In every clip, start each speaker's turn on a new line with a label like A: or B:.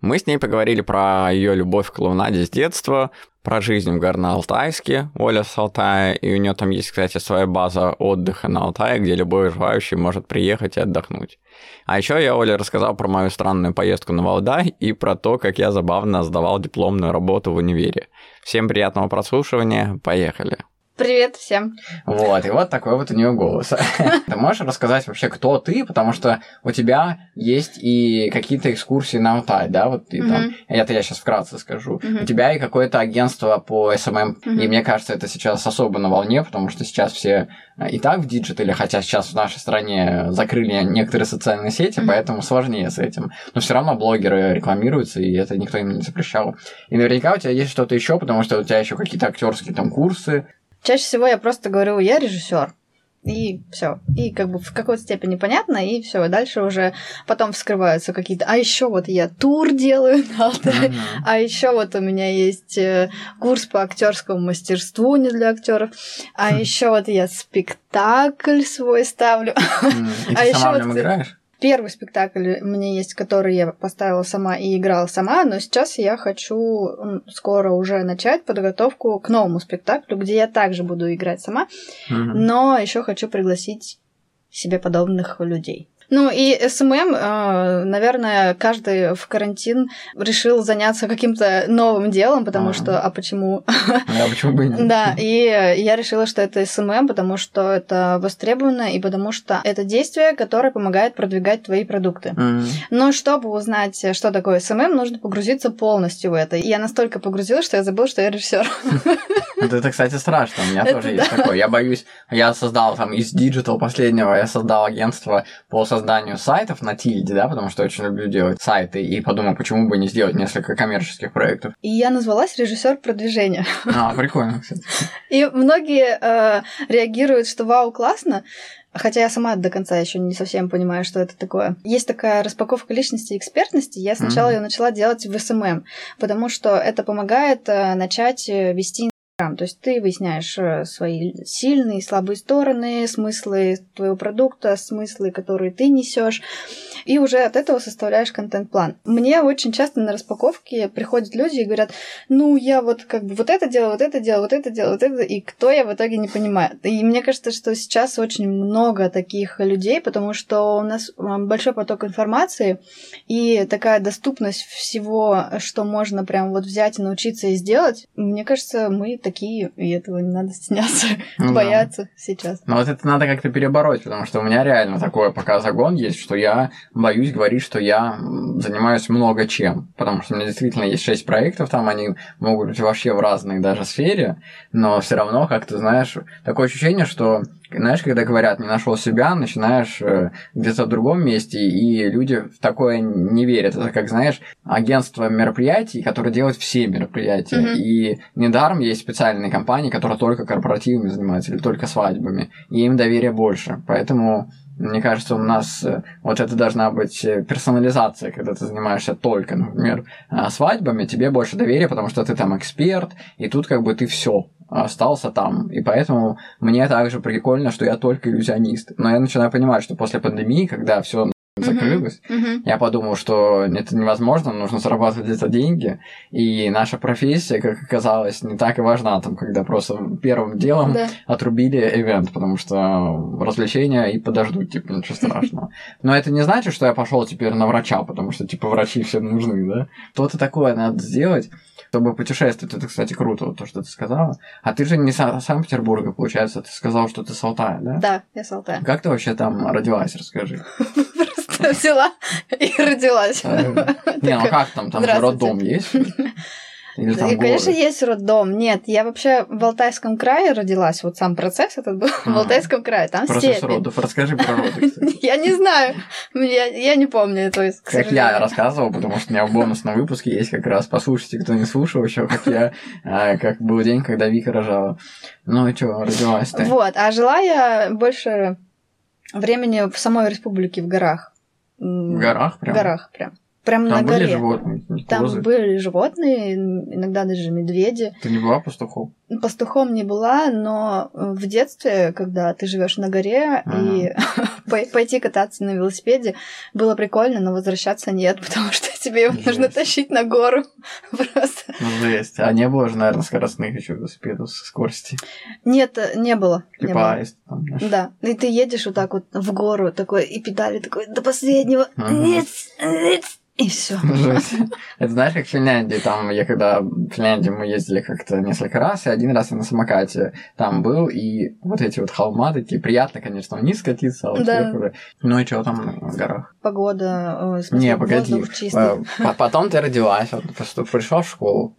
A: Мы с ней поговорили про ее любовь к клоунаде с детства, про жизнь в Горно-Алтайске, Оля с Алтая, и у нее там есть, кстати, своя база отдыха на Алтае, где любой желающий может приехать и отдохнуть. А еще я Оле рассказал про мою странную поездку на Валдай и про то, как я забавно сдавал дипломную работу в универе. Всем приятного прослушивания, поехали!
B: Привет всем.
A: Вот, и вот такой вот у нее голос. Ты можешь рассказать вообще, кто ты, потому что у тебя есть и какие-то экскурсии на Алтай, да, вот ты там, это я сейчас вкратце скажу. У тебя и какое-то агентство по SMM, и мне кажется, это сейчас особо на волне, потому что сейчас все а, и так в диджитале, хотя сейчас в нашей стране закрыли некоторые социальные сети, поэтому сложнее с этим. Но все равно блогеры рекламируются, и это никто им не запрещал. И наверняка у тебя есть что-то еще, потому что у тебя еще какие-то актерские там курсы,
B: Чаще всего я просто говорю, я режиссер. И все. И как бы в какой-то степени понятно, и все. Дальше уже потом вскрываются какие-то. А еще вот я тур делаю на Алтае, mm-hmm. а еще вот у меня есть э, курс по актерскому мастерству не для актеров, а mm-hmm. еще вот я спектакль свой ставлю.
A: Mm-hmm. И а ты сама в нем играешь?
B: Первый спектакль у меня есть, который я поставила сама и играла сама, но сейчас я хочу скоро уже начать подготовку к новому спектаклю, где я также буду играть сама, mm-hmm. но еще хочу пригласить себе подобных людей. Ну и SMM, э, наверное, каждый в карантин решил заняться каким-то новым делом, потому а. что, а почему?
A: Да, почему бы и нет?
B: Да, и я решила, что это SMM, потому что это востребовано, и потому что это действие, которое помогает продвигать твои продукты. Но чтобы узнать, что такое SMM, нужно погрузиться полностью в это. И я настолько погрузилась, что я забыла, что я режиссер.
A: Это, кстати, страшно. У меня тоже есть такое. Я боюсь, я создал там из digital последнего, я создал агентство по созданию созданию сайтов на тильде, да, потому что очень люблю делать сайты, и подумал, почему бы не сделать несколько коммерческих проектов.
B: И я назвалась режиссер продвижения.
A: А, прикольно, кстати.
B: И многие э, реагируют, что вау, классно, Хотя я сама до конца еще не совсем понимаю, что это такое. Есть такая распаковка личности и экспертности. Я сначала mm-hmm. ее начала делать в SMM, потому что это помогает э, начать э, вести то есть ты выясняешь э, свои сильные и слабые стороны, смыслы твоего продукта, смыслы, которые ты несешь, и уже от этого составляешь контент-план. Мне очень часто на распаковке приходят люди и говорят, ну, я вот как бы вот это делаю, вот это делаю, вот это делаю, вот это, и кто я в итоге не понимаю. И мне кажется, что сейчас очень много таких людей, потому что у нас большой поток информации и такая доступность всего, что можно прям вот взять и научиться и сделать. Мне кажется, мы и этого не надо стесняться, ну, бояться да. сейчас.
A: Но вот это надо как-то перебороть, потому что у меня реально такое пока загон есть, что я боюсь говорить, что я занимаюсь много чем, потому что у меня действительно есть шесть проектов, там они могут быть вообще в разной даже сфере, но все равно, как ты знаешь, такое ощущение, что знаешь, когда говорят, не нашел себя, начинаешь э, где-то в другом месте, и люди в такое не верят. Это как, знаешь, агентство мероприятий, которое делает все мероприятия. Mm-hmm. И недаром есть специальные компании, которые только корпоративами занимаются или только свадьбами. И им доверия больше. Поэтому мне кажется, у нас э, вот это должна быть э, персонализация, когда ты занимаешься только, например, свадьбами, тебе больше доверия, потому что ты там эксперт, и тут как бы ты все остался там. И поэтому мне также прикольно, что я только иллюзионист. Но я начинаю понимать, что после пандемии, когда все закрылось, uh-huh. Uh-huh. я подумал, что это невозможно, нужно зарабатывать где-то деньги, и наша профессия, как оказалось, не так и важна, там, когда просто первым делом да. отрубили ивент, потому что развлечения и подождут, типа, ничего страшного. Но это не значит, что я пошел теперь на врача, потому что, типа, врачи всем нужны, да? Что-то такое надо сделать, чтобы путешествовать. Это, кстати, круто, вот то, что ты сказала. А ты же не с Санкт-Петербурга, получается, ты сказал, что ты с Алтая, да?
B: Да, я с Алтая.
A: Как ты вообще там родилась, расскажи.
B: Просто взяла и родилась.
A: Не, ну как там, там роддом есть? Или там
B: И, конечно,
A: горы?
B: есть роддом. Нет, я вообще в Алтайском крае родилась. Вот сам процесс этот был в
A: Ага.
B: Алтайском крае. Там
A: Процесс
B: степи.
A: родов. Расскажи про роды.
B: Я не знаю. Я, я не помню, то есть,
A: Как я рассказывал, потому что у меня в бонусном выпуске есть как раз, послушайте, кто не слушал еще, как я, а, как был день, когда Вика рожала. Ну и что, родилась ты?
B: Вот, а жила я больше времени в самой республике, в горах.
A: В горах
B: В
A: прям?
B: горах прям. Прям
A: Там
B: на
A: были
B: горе.
A: животные, не
B: Там
A: козы?
B: были животные, иногда даже медведи.
A: Ты не была пастухом?
B: Пастухом не была, но в детстве, когда ты живешь на горе и пой- пойти кататься на велосипеде, было прикольно, но возвращаться нет, потому что тебе его нужно тащить на гору. Просто.
A: Ну, жесть. А не было же, наверное, скоростных еще велосипедов со скорости.
B: Нет, не было. не
A: Типа
B: было.
A: аист. там, знаешь.
B: Да, и ты едешь вот так вот в гору, такой, и педали такой до последнего. Нет, нет, и все.
A: Жесть. Это знаешь, как в Финляндии, там, я когда в Финляндию мы ездили как-то несколько раз, и один раз я на самокате там был, и вот эти вот холма такие, приятно, конечно, вниз катиться, а вот
B: Да.
A: Уже- Ну и что там в горах?
B: Погода, смысле,
A: Не, погоди.
B: воздух чистый.
A: Э, по- Потом ты родилась, вот просто пришла в школу,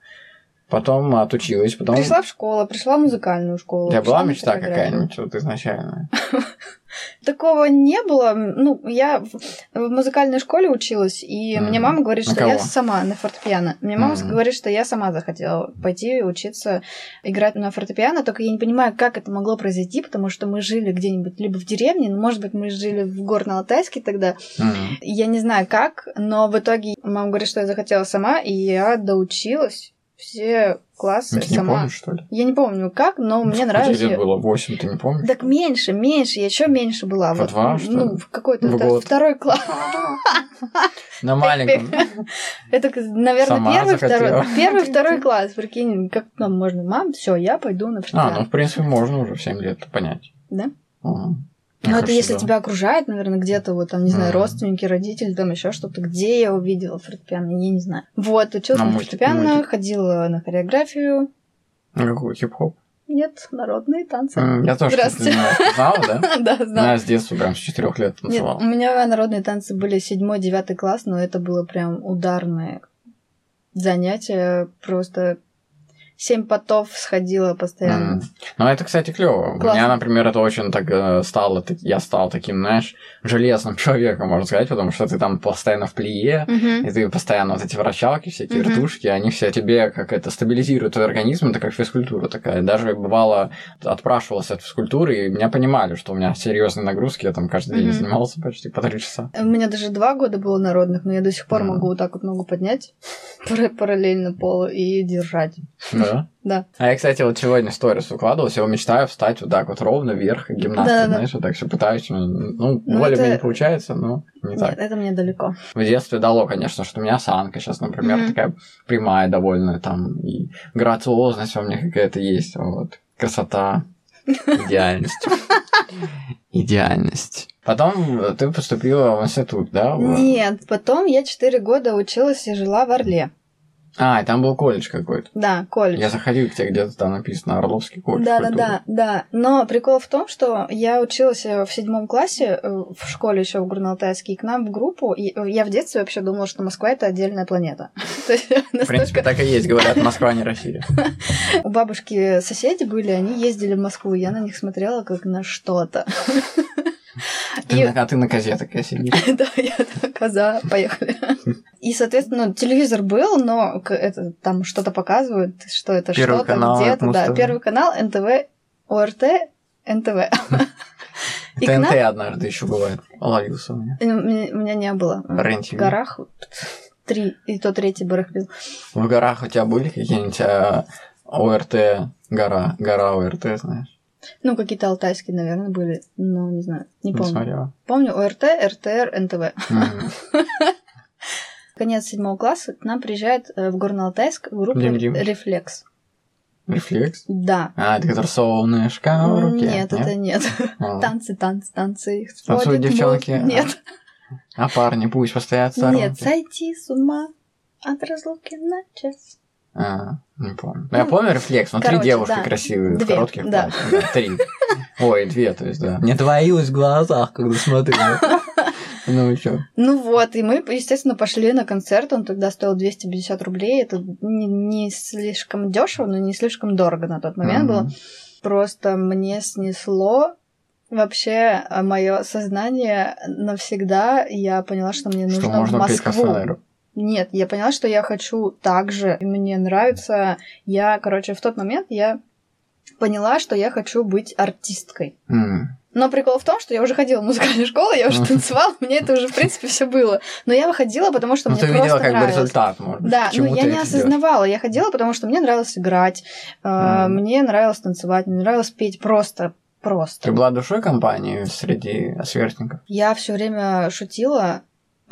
A: потом отучилась, потом...
B: Пришла в школу, пришла в музыкальную школу.
A: У тебя была мечта какая-нибудь вот изначально?
B: Такого не было. Ну, я в, музыкальной школе училась, и мне мама говорит, что я сама на фортепиано. Мне мама говорит, что я сама захотела пойти учиться играть на фортепиано, только я не понимаю, как это могло произойти, потому что мы жили где-нибудь либо в деревне, ну, может быть, мы жили в Горно-Алтайске тогда. Я не знаю как, но в итоге мама говорит, что я захотела сама, и я доучилась все классы
A: Ты не
B: сама.
A: помнишь, что ли?
B: Я не помню как, но мне
A: Сколько
B: нравится.
A: тебе лет было? Восемь, ты не помнишь?
B: Так меньше, меньше, я еще меньше была.
A: По два, что
B: Ну, в какой-то
A: В год.
B: второй класс.
A: На маленьком.
B: Это, наверное, первый, второй, первый, второй класс. Прикинь, как нам можно, мам, все, я пойду на
A: А, ну, в принципе, можно уже в 7 лет понять.
B: Да? Ну, это если
A: да.
B: тебя окружает, наверное, где-то вот там, не знаю,
A: Мгм.
B: родственники, родители, там еще что-то. Где я увидела фортепиано, я не знаю. Вот, училась
A: На
B: на, фортепиано,
A: мультик.
B: ходила на хореографию.
A: Ну, Какой хип-хоп?
B: Нет, народные танцы.
A: М, Я тоже,
B: Здравствуйте.
A: знал. Знала, да?
B: Да, знала.
A: Я с детства прям с 4 лет
B: Нет,
A: танцевал.
B: у меня народные танцы были седьмой, девятый класс, но это было прям ударное занятие. Просто семь потов сходила постоянно.
A: М. Ну, это, кстати, клево. У меня, например, это очень так э, стало, я стал таким, знаешь, железным человеком, можно сказать, потому что ты там постоянно в плие,
B: Мгм.
A: и ты постоянно вот эти вращалки, всякие
B: Мгм.
A: вертушки, они все тебе как это стабилизируют твой организм, это как физкультура такая. Даже бывало отпрашивался от физкультуры, и меня понимали, что у меня серьезные нагрузки, я там каждый день
B: Мгм.
A: занимался почти по три часа.
B: У меня даже два года было народных, но я до сих пор
A: Мгм.
B: могу вот так вот ногу поднять пара- параллельно полу и держать.
A: Да?
B: Да.
A: А я, кстати, вот сегодня сторис выкладывал, я мечтаю встать вот так вот ровно вверх, как гимнастика,
B: Да-да-да.
A: знаешь, вот так все пытаюсь, ну, ну,
B: Ну,
A: более-менее
B: это-
A: получается, но не так.
B: Нет, это мне далеко.
A: В детстве дало, конечно, что у меня осанка сейчас, например,
B: Мгм.
A: такая прямая довольно, там, и грациозность во мне какая-то есть, вот, красота, идеальность. Идеальность. Потом ты поступила в институт, да?
B: Нет, потом я четыре года училась и жила в Орле.
A: А, и там был колледж какой-то.
B: Да, колледж.
A: Я заходил к тебе, где-то там написано Орловский колледж.
B: Да, да, да, да. Но прикол в том, что я училась э, в седьмом классе э, в школе еще в Горно-Алтайске, и к нам в группу. И э, я в детстве вообще думала, что Москва это отдельная планета.
A: В принципе, так и есть, говорят, Москва не Россия.
B: у бабушки соседи были, они ездили в Москву, я на них смотрела как на что-то.
A: Ты
B: И-
A: а ты на козе такая сидишь.
B: Да, я так, коза, поехали. И, соответственно, телевизор был, но это, там что-то показывают, что это что-то где-то. Да, первый канал, НТВ, ОРТ, НТВ. И
A: ТНТ
B: нам-
A: однажды еще бывает. Ловился у меня.
B: У меня у меня не было.
A: Рен
B: В горах три, и то третий барахлил.
A: В горах у тебя были какие-нибудь а, ОРТ, гора, гора ОРТ, знаешь?
B: Ну, какие-то алтайские, наверное, были. Но не знаю, не
A: Не
B: помню.
A: смотрела.
B: Помню ОРТ, РТР, НТВ. Конец седьмого класса к нам приезжает э, в Горно-Алтайск группа. «Рефлекс».
A: Рефлекс?
B: Да.
A: А, это который солнышко в руке.
B: Нет, это нет.
A: А.
B: Танцы, танцы, танцы.
A: Танцуют девчонки?
B: Нет.
A: А парни пусть постоят в.
B: Нет, сойти с ума от разлуки на час.
A: А, не помню. Ну, я
B: Ну,
A: помню рефлекс, но три
B: короче,
A: девушки
B: да.
A: красивые
B: Две,
A: коротких
B: да.
A: платьях. Да, Три. Ой, две, то есть, да. Мне двоилось в глазах, когда смотрел. Ну что?
B: Ну вот, и мы, естественно, пошли на концерт. Он тогда стоил 250 рублей. Это не, не слишком дешево, но не слишком дорого на тот момент было. Просто мне снесло вообще мое сознание навсегда. Я поняла, что мне нужно
A: Что можно
B: в
A: петь
B: Москву.
A: кастанеру.
B: Нет, я поняла, что я хочу так же. И Мне нравится. Я, короче, в тот момент я поняла, что я хочу быть артисткой.
A: М.
B: Но прикол в том, что я уже ходила в музыкальную школу, я уже танцевала, мне это уже, в принципе, все было. Но я выходила, потому что
A: Ну,
B: мне
A: ты
B: просто
A: видела как бы
B: нравилось.
A: результат, может.
B: Да, ну я не
A: это делаешь.
B: осознавала. Я ходила, потому что мне нравилось играть, э,
A: Мгм.
B: мне нравилось танцевать, мне нравилось петь просто, просто.
A: Ты была душой компании среди сверстников?
B: Я все время шутила,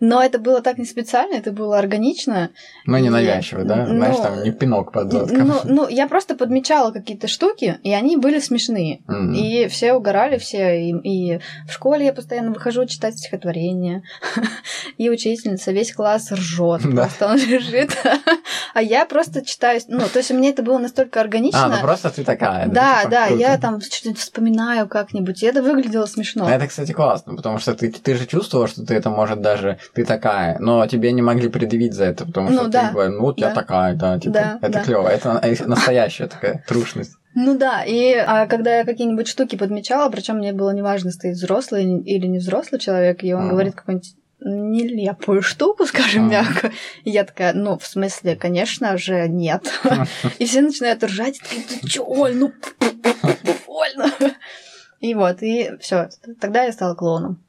B: но это было так не специально, это было органично.
A: Ну, не навязчиво, да?
B: ну,
A: Знаешь, там не пинок под затком.
B: Ну, ну, я просто подмечала какие-то штуки, и они были смешные.
A: М.
B: И все угорали, все. И, и в школе я постоянно выхожу читать стихотворения. И учительница, весь класс ржет.
A: Да.
B: Просто он лежит. А я просто читаю. Ну, то есть мне это было настолько органично.
A: А, ну просто ты такая.
B: Да,
A: типа,
B: да,
A: круто.
B: я там что-нибудь вспоминаю как-нибудь, и это выглядело смешно.
A: Ну, Это, кстати, классно, потому что ты, ты же чувствовала, что ты это может даже, ты такая, но тебе не могли предъявить за это, потому что
B: Ну
A: ты
B: да,
A: говоришь, ну вот я
B: да.
A: такая, да, типа,
B: Да,
A: это
B: да.
A: клево, это на- настоящая такая трушность.
B: Ну да, и а, когда я какие-нибудь штуки подмечала, причем мне было неважно, стоит взрослый или не взрослый человек, и он
A: Ага.
B: говорит какую-нибудь нелепую штуку, скажем
A: Ага.
B: мягко. И я такая, ну, в смысле, конечно же, нет. И все начинают ржать, и такие, ты чё, Оль, ну, больно. И вот, и все. Тогда я стала клоуном.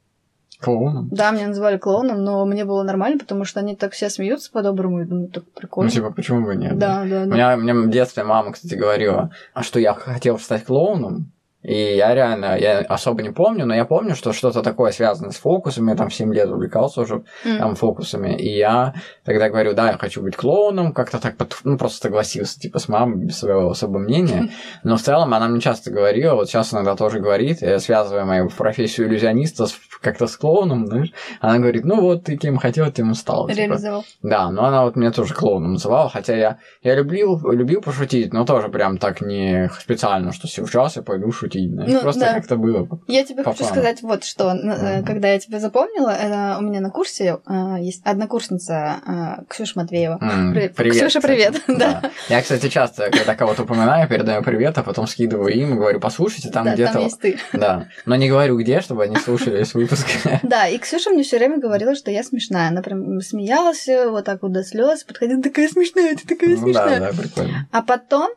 A: Клоуном.
B: Да, меня называли клоуном, но мне было нормально, потому что они так все смеются по-доброму, и думаю, так
A: Ну,
B: прикольно.
A: типа, почему бы нет?
B: Да, да,
A: У
B: да.
A: меня, мне в детстве мама, кстати, говорила, а что я хотел стать клоуном, и я реально, я особо не помню, но я помню, что что-то такое связано с фокусами, я там в 7 лет увлекался уже
B: М.
A: там фокусами, и я тогда говорю, да, я хочу быть клоуном, как-то так, под- ну, просто согласился, типа, с мамой, без своего особого мнения, но в целом она мне часто говорила, вот сейчас иногда тоже говорит, я связываю мою профессию иллюзиониста как-то с клоуном, знаешь, она говорит, ну вот, ты кем хотел, тем и стал, типа.
B: Реализовал.
A: Да, но она вот меня тоже клоуном называла, хотя я, я любил, любил пошутить, но тоже прям так не специально, что сейчас я пойду шутить, знаешь,
B: Ну,
A: просто
B: да.
A: как-то было.
B: Я тебе
A: По
B: хочу
A: фану.
B: сказать вот что.
A: Мгм.
B: Когда я тебя запомнила, у меня на курсе э, есть однокурсница э, Ксюша Матвеева.
A: М,
B: Привет.
A: Привет.
B: Ксюша,
A: кстати.
B: привет. Да.
A: Я, кстати, часто, когда кого-то упоминаю, передаю привет, а потом скидываю им и говорю, послушайте, там
B: Да,
A: где-то...
B: там есть ты.
A: Да, но не говорю где, чтобы они слушали весь выпуск.
B: Да, и Ксюша мне все время говорила, что я смешная. Она прям смеялась вот так вот до слез, подходила, такая смешная, ты такая
A: Ну да,
B: смешная.
A: да, прикольно.
B: А потом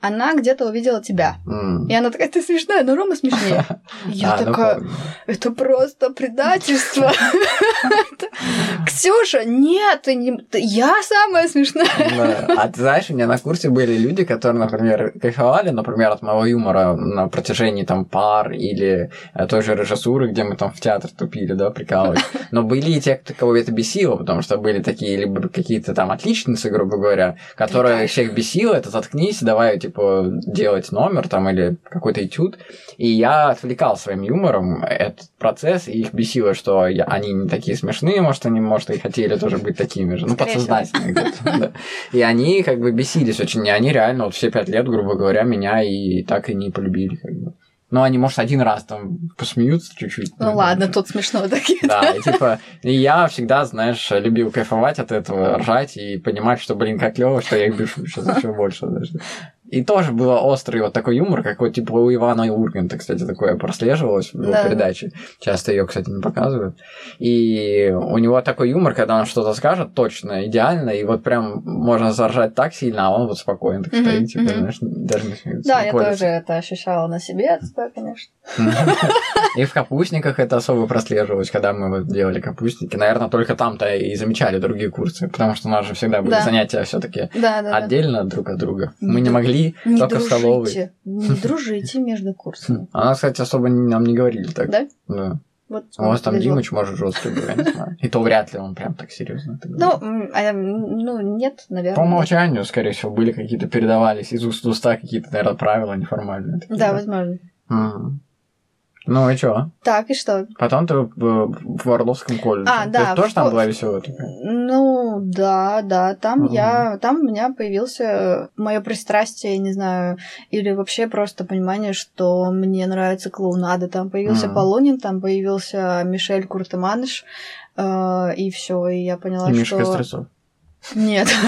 B: она где-то увидела тебя.
A: М.
B: И она такая, ты смешная, но Рома смешнее. Я
A: А, ну
B: такая, это просто предательство. Ксюша, нет, я самая смешная.
A: А ты знаешь, у меня на курсе были люди, которые, например, кайфовали, например, от моего юмора на протяжении там пар или э, той же режиссуры, где мы там в театр тупили, да, прикалывались. Но были и те, кого это бесило, потому что были такие либо какие-то там отличницы, грубо говоря, которые всех бесило, это заткнись, давай, типа, делать номер там или какой-то этюд. И я отвлекал своим юмором этот процесс, и их бесило, что я- они не такие смешные, может, они, может, и хотели тоже быть такими же. Ну, подсознательно где-то. И они как бы бесились очень. И они реально вот все пять лет, грубо говоря, меня и так и не полюбили. Как бы. Ну, они, может, один раз там посмеются чуть-чуть.
B: Ну ладно, тут смешно такие.
A: Да, и типа, и я всегда, знаешь, любил кайфовать от этого, ржать и понимать, что, блин, как клево, что я их бешу сейчас еще больше. даже. И тоже был острый вот такой юмор, как вот типа у Ивана Урганта, кстати, такое прослеживалось в его
B: Да.
A: передаче. Часто ее, кстати, не показывают. И у него такой юмор, когда он что-то скажет, точно, идеально, и вот прям можно заржать так сильно, а он вот спокойно так стоит, типа,
B: мгм.
A: знаешь, даже не смеется.
B: Да, я тоже это ощущала на себе тебя, конечно.
A: И в капустниках это особо прослеживалось, когда мы вот делали капустники. Наверное, только там-то и замечали другие курсы, потому что у нас же всегда были занятия все таки отдельно друг от друга. Мы не
B: дру-
A: могли
B: Не
A: только в столовой.
B: дружите, не дружите между курсами.
A: А нас, кстати, особо нам не говорили так.
B: Да?
A: Да.
B: Вот
A: У вас там
B: повезло.
A: Димыч, может, жесткий был, я не знаю. И то вряд ли он прям так серьезно.
B: Ну, м, а, м, ну, нет, наверное.
A: По умолчанию, скорее всего, были какие-то передавались из уст в уста какие-то, наверное, правила неформальные. такие,
B: Да, возможно.
A: Мгм. Ну и что?
B: Так, и что?
A: Потом ты в Орловском колледже.
B: А, да.
A: Ты тоже там была веселая такая?
B: Ну, да, да. Там угу. я... Там у меня появился мое пристрастие, не знаю, или вообще просто понимание, что мне нравится клоунада. Там появился угу. Полунин, там появился Мишель Куртеманыш, э, и все, и я поняла,
A: и
B: что...
A: Мишка Стрельцов.
B: Нет.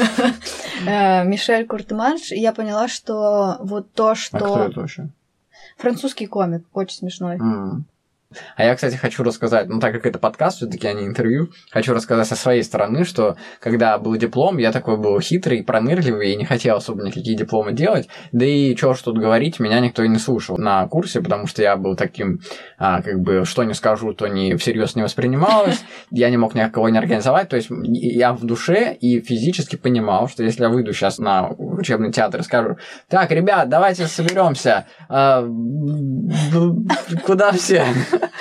B: Э, Мишель Куртеманш, и я поняла, что вот то, что... А
A: кто это вообще?
B: Французский комик, очень смешной.
A: Mm. А я, кстати, хочу рассказать, ну так как это подкаст, все-таки, а не интервью, хочу рассказать со своей стороны, что когда был диплом, я такой был хитрый, пронырливый и не хотел особо никакие дипломы делать. Да и что ж тут говорить, меня никто и не слушал на курсе, потому что я был таким, а, как бы, что не скажу, то не всерьез не воспринималось. Я не мог никого не организовать. То есть я в душе и физически понимал, что если я выйду сейчас на учебный театр и скажу, так, ребят, давайте соберемся, а, куда все?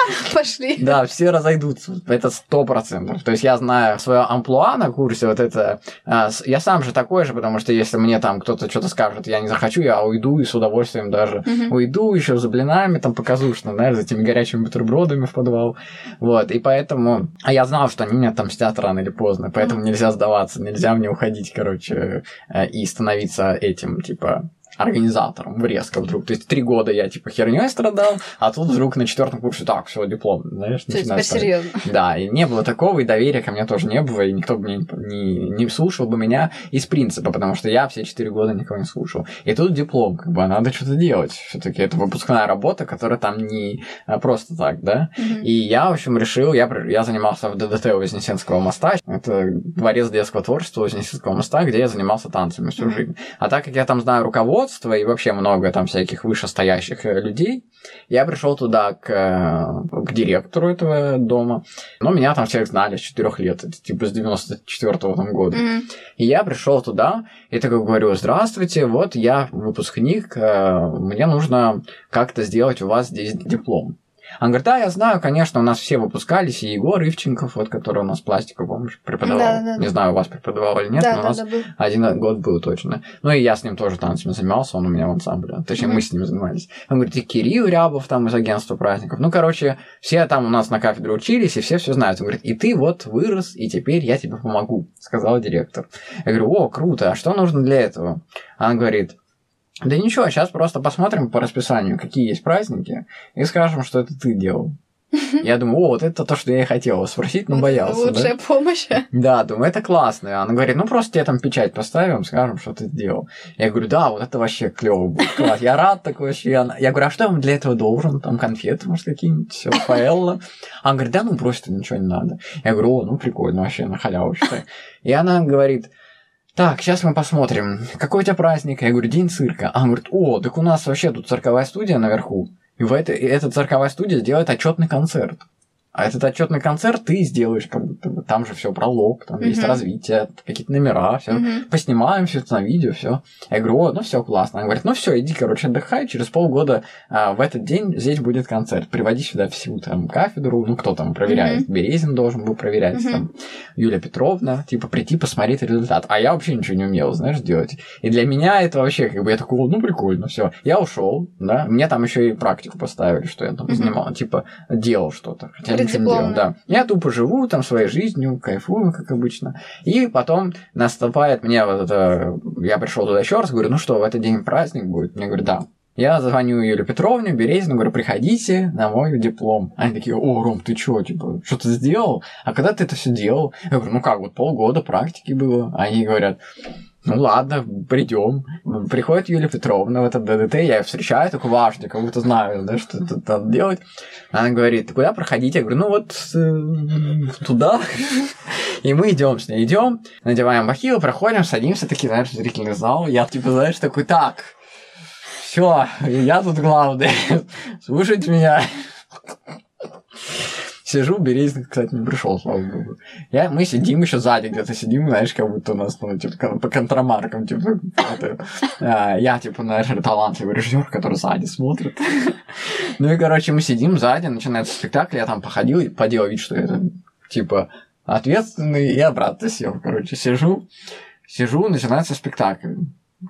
B: Пошли.
A: Да, все разойдутся. Это сто процентов. То есть я знаю свое амплуа на курсе, вот это... А, я сам же такой же, потому что если мне там кто-то что-то скажет, я не захочу, я уйду и с удовольствием даже уйду еще за блинами, там показушно, знаешь, за этими горячими бутербродами в подвал. Вот, и поэтому... А я знал, что они меня там мстят рано или поздно, поэтому нельзя сдаваться, нельзя мне уходить, короче, э, и становиться этим, типа, организатором резко вдруг. То есть три года я типа херней страдал, а тут вдруг на четвертом курсе так, все, диплом, знаешь,
B: То есть серьезно.
A: Да, и не было такого, и доверия ко мне тоже не было, и никто бы не, не, не слушал бы меня из принципа, потому что я все четыре года никого не слушал. И тут диплом, как бы, надо что-то делать. Все-таки это выпускная работа, которая там не а, просто так, да.
B: Мгм.
A: И я, в общем, решил, я, я занимался в ДДТ Вознесенского моста. Это дворец детского творчества Вознесенского моста, где я занимался танцами всю
B: Мгм.
A: жизнь. А так как я там знаю руководство и вообще много там всяких вышестоящих э, людей, я пришел туда к, э, к директору этого дома. Но меня там всех знали с 4 лет, это типа с 94 -го там года.
B: Мгм.
A: И я пришел туда и такой говорю, здравствуйте, вот я выпускник, э, мне нужно как-то сделать у вас здесь диплом. Он говорит, да, я знаю, конечно, у нас все выпускались, и Егор Ивченков, вот, который у нас пластику, помнишь, преподавал.
B: Да-да-да.
A: Не знаю, у вас преподавал или нет,
B: Да,
A: но у
B: да,
A: нас
B: да, был.
A: один год был точно. Ну и я с ним тоже танцами занимался, он у меня в ансамбле. Точнее,
B: Мгм.
A: мы с ним занимались. Он говорит, и Кирилл Рябов там из агентства праздников. Ну, короче, все там у нас на кафедре учились, и все все знают. Он говорит, и ты вот вырос, и теперь я тебе помогу, сказал директор. Я говорю, о, круто, а что нужно для этого? Она говорит, да ничего, сейчас просто посмотрим по расписанию, какие есть праздники, и скажем, что это ты делал. Я думаю, о, вот это то, что я и хотел спросить, но боялся. да?
B: Лучшая помощь.
A: Да, думаю, это классно. Она говорит, ну просто тебе там печать поставим, скажем, что ты сделал. Я говорю, да, вот это вообще клево будет, класс. Я рад такой вообще. Я говорю, а что я вам для этого должен? Там конфеты, может, какие-нибудь, все, паэлла. Она говорит, да ну просто ничего не надо. Я говорю, о, ну прикольно, вообще на халяву считай. И она говорит, так, сейчас мы посмотрим, какой у тебя праздник? Я говорю, день цирка. Она говорит, о, так у нас вообще тут цирковая студия наверху. И, в этой, и эта цирковая студия сделает отчетный концерт. А этот отчетный концерт ты сделаешь, как будто бы. Там же все пролог, там есть
B: Мгм.
A: развитие, какие-то номера, все.
B: Мгм.
A: Поснимаем все это на видео, все. Я говорю, о, ну все классно. Она говорит, ну все, иди, короче, отдыхай, через полгода а, в этот день здесь будет концерт. Приводи сюда всю там кафедру, ну кто там проверяет. Березин должен был проверять,
B: Мгм.
A: там Юлия Петровна, типа прийти посмотреть результат. А я вообще ничего не умел, знаешь, делать. И для меня это вообще, как бы, я такой, ну прикольно, все. Я ушел, да, мне там еще и практику поставили, что я там
B: Мгм.
A: занимал, типа, делал что-то. Хотя ничего не делал, да. Я тупо живу там своей жизнью, кайфую, как обычно. И потом наступает мне вот это... Я пришел туда еще раз, говорю, ну что, в этот день праздник будет? Мне говорят, да. Я звоню Юле Петровне, Березину, говорю, приходите на мой диплом. Они такие, о, Ром, ты чё, типа, что ты сделал? А когда ты это все делал? Я говорю, ну как, вот полгода практики было. Они говорят, ну ладно, придем. Приходит Юлия Петровна в этот ДДТ, я ее встречаю, такой важный, как будто знаю, да, что тут надо делать. Она говорит, куда проходить? Я говорю, ну вот э, туда. И мы идем с ней, идем, надеваем бахилы, проходим, садимся, такие, знаешь, зрительный зал. Я типа, знаешь, такой, так, все, я тут главный, слушайте меня. Сижу, Березин, кстати, не пришел, слава богу. Я, мы сидим еще сзади где-то сидим, знаешь, как будто у нас, ну, типа, по контрамаркам, типа, это, а, я, типа, знаешь, талантливый режиссер, который сзади смотрит. Ну и, короче, мы сидим сзади, начинается спектакль, я там походил, и поделал вид, что это, типа, ответственный, и обратно сел, короче, сижу, сижу, начинается спектакль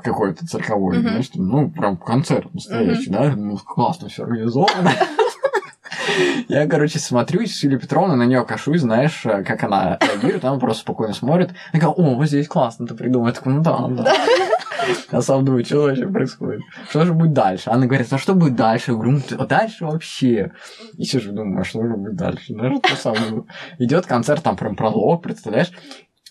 A: какой-то цирковой,
B: Мгм.
A: знаешь, ну, прям концерт настоящий, да, ну, классно все организовано. Я, короче, смотрю, Юлия Петровна, на нее кашусь, знаешь, как она реагирует, она просто спокойно смотрит. Я говорю, о, вот здесь классно ты придумал. Я такой, ну да, да. Я сам думаю, что вообще происходит? Что же будет дальше? Она говорит, а что будет дальше? Я говорю, ну, дальше вообще. И сижу, думаю, а что же будет дальше? Знаешь, то самое. Идет концерт, там прям пролог, представляешь?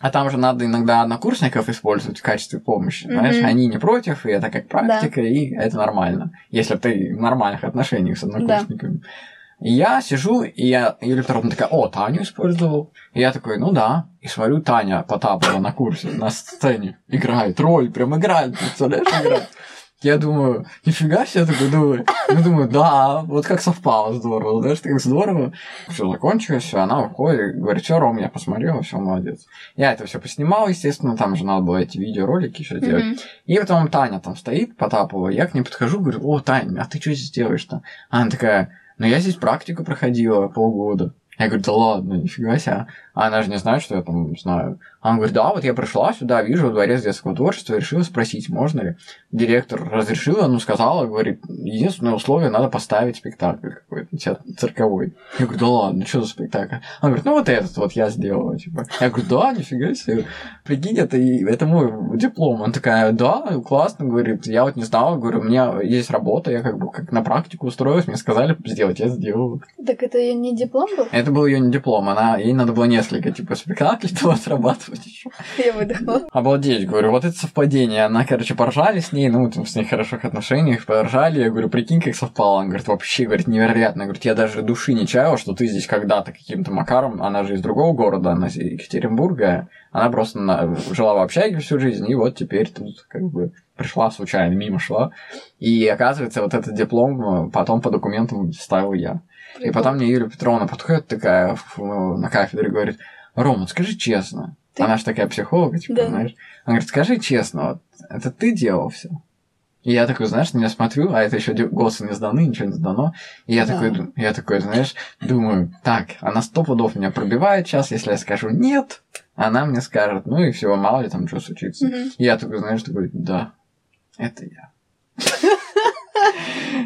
A: А там же надо иногда однокурсников использовать в качестве помощи, знаешь, mm-hmm. они не против, и это как практика, да. и это нормально, если ты в нормальных отношениях с однокурсниками. Да. Я сижу, и я, Юлия Петровна такая, о, Таню использовал. И я такой, ну да. И смотрю, Таня Потапова на курсе, на сцене играет роль, прям играет, представляешь, играет. Я думаю, нифига себе, такой думаю, ну думаю, да, вот как совпало здорово, знаешь, так здорово. Все закончилось, все, она уходит, говорит, все, Ром, я посмотрел, все, молодец. Я это все поснимал, естественно, там же надо было эти видеоролики еще делать. Mm-hmm. И потом Таня там стоит, Потапова, я к ней подхожу, говорю, о, Таня, а ты что здесь делаешь-то? Она такая, ну я здесь практику проходила полгода. Я говорю, да ладно, нифига себе. А она же не знает, что я там знаю. Она говорит, да, вот я пришла сюда, вижу дворец детского творчества, решила спросить, можно ли. Директор разрешила, ну, сказала, говорит, единственное условие, надо поставить спектакль какой-то цирковой. Я говорю, да ладно, что за спектакль? Она говорит, ну, вот этот вот я сделала, типа. Я говорю, да, нифига себе. Прикинь, это, это мой диплом. Она такая, да, классно, говорит, я вот не знала, говорю, у меня есть работа, я как бы как на практику устроилась, мне сказали сделать, я сделала.
B: Так это не диплом был?
A: Это был ее не диплом, она, ей надо было несколько, типа, спектаклей того отрабатывать еще.
B: Я выдохнула.
A: Обалдеть, говорю, вот это совпадение. Она, короче, поржали с ней, ну, там, с ней в хороших отношениях, поржали. Я говорю, прикинь, как совпало. Она говорит, вообще, говорит, невероятно. Говорит, я даже души не чаял, что ты здесь когда-то каким-то макаром, она же из другого города, она из Екатеринбурга, она просто на... жила в общаге всю жизнь, и вот теперь тут как бы пришла случайно, мимо шла. И оказывается, вот этот диплом э, потом по документам ставил я. И потом мне Юлия Петровна подходит такая на кафедре и говорит, Рома, скажи честно, ты... Она же такая психолог, типа, да. знаешь. Она говорит, скажи честно, вот, это ты делал все. И я такой, знаешь, на меня смотрю, а это еще госы не сданы, ничего не сдано. И я да. такой, я такой, знаешь, думаю, так, она сто пудов меня пробивает сейчас, если я скажу нет, она мне скажет, ну и всего, мало ли там что случится. Угу. И я такой, знаешь, такой, да, это я.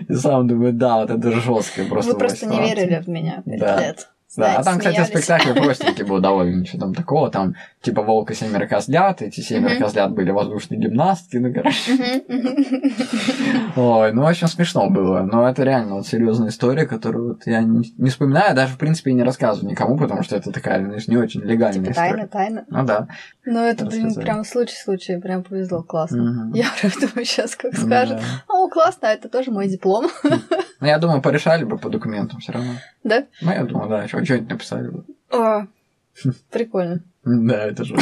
A: И сам думаю, да, вот это жестко
B: просто. Вы просто не верили в меня пять лет.
A: Да, а там, кстати, спектакль простенький был довольно, ничего там такого, там, типа, волк и семеро козлят, эти семеро козлят были воздушные гимнастки, ну, короче. Ой, ну, очень смешно было, но это реально вот серьезная история, которую вот я не вспоминаю, даже, в принципе, и не рассказываю никому, потому что это такая, знаешь, не очень легальная
B: типа история. Тайна, тайна.
A: Ну, да.
B: Ну, это, блин, прям случай-случай, прям повезло, классно. Я прям думаю, сейчас как скажет, о, классно, это тоже мой диплом.
A: Ну, я думаю, порешали бы по документам все равно.
B: Да?
A: Ну, я думаю, да, что-нибудь написали бы.
B: О, прикольно.
A: Да, это же.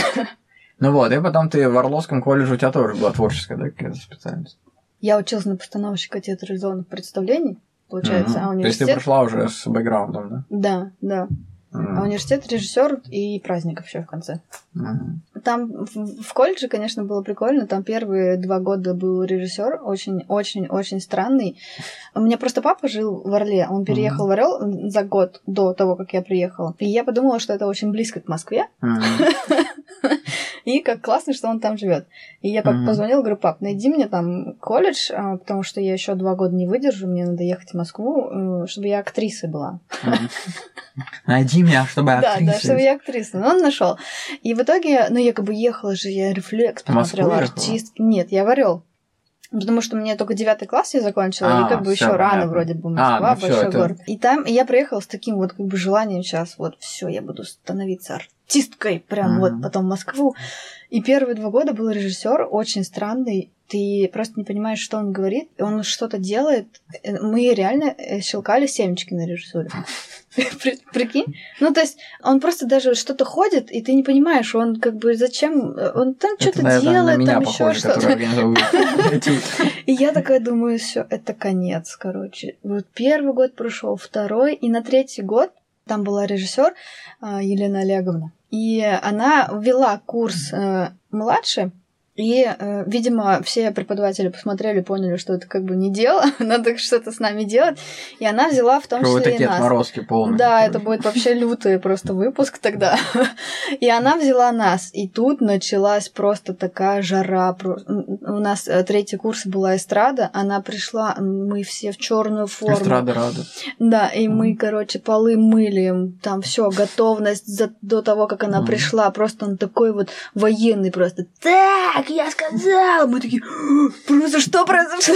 A: Ну вот, и потом ты в Орловском колледже, у тебя тоже была творческая, да, какая-то специальность?
B: Я училась на постановщика театрализованных представлений, получается, а университет...
A: То есть ты прошла уже с бэкграундом, да?
B: Да, да. А университет режиссер и праздников еще в конце.
A: Mm.
B: Там в, в колледже, конечно, было прикольно. Там первые два года был режиссер, очень-очень-очень странный. У меня просто папа жил в Орле, он переехал mm. в Орел за год до того, как я приехала. И я подумала, что это очень близко к Москве.
A: Mm.
B: И как классно, что он там живет. И я папе позвонила, говорю, пап, найди мне там колледж, а, потому что я еще два года не выдержу, мне надо ехать в Москву, э, чтобы я актрисой была.
A: Найди меня, чтобы
B: актрисой. Да, да, чтобы я актриса. Но он нашел. И в итоге, ну, я как бы ехала же, я рефлекс посмотрела, артист. Нет, я в Орел. Потому что мне только девятый класс я закончила, а, и как бы еще рано вроде бы Москва, а, ну большой всё, город. Это... И там я приехала с таким вот как бы желанием сейчас, вот все, я буду становиться артисткой, прям mm-hmm. вот потом в Москву. И первые два года был режиссер очень странный, ты просто не понимаешь, что он говорит, он что-то делает. Мы реально э, щелкали семечки на режиссуре. Прикинь? Ну, то есть, он просто даже что-то ходит, и ты не понимаешь, он как бы зачем, он там что-то делает, там еще что-то. И я такая думаю, все, это конец, короче. Вот первый год прошел, второй, и на третий год там была режиссер Елена Олеговна. И она ввела курс э, младше, И, э, видимо, все преподаватели посмотрели, поняли, что это как бы не дело, надо что-то с нами делать. И она взяла в том
A: вы
B: числе и нас.
A: отморозки полные.
B: Да,
A: короче.
B: это будет вообще лютый просто выпуск тогда. И она взяла нас. И тут началась просто такая жара. У нас э, третий курс была эстрада. Она пришла, мы все в черную форму.
A: Эстрада рада.
B: Да, и мы, короче, полы мыли, там все, готовность за- до того, как она пришла. Просто он такой вот военный просто. Так, я сказал! Мы такие, просто что произошло?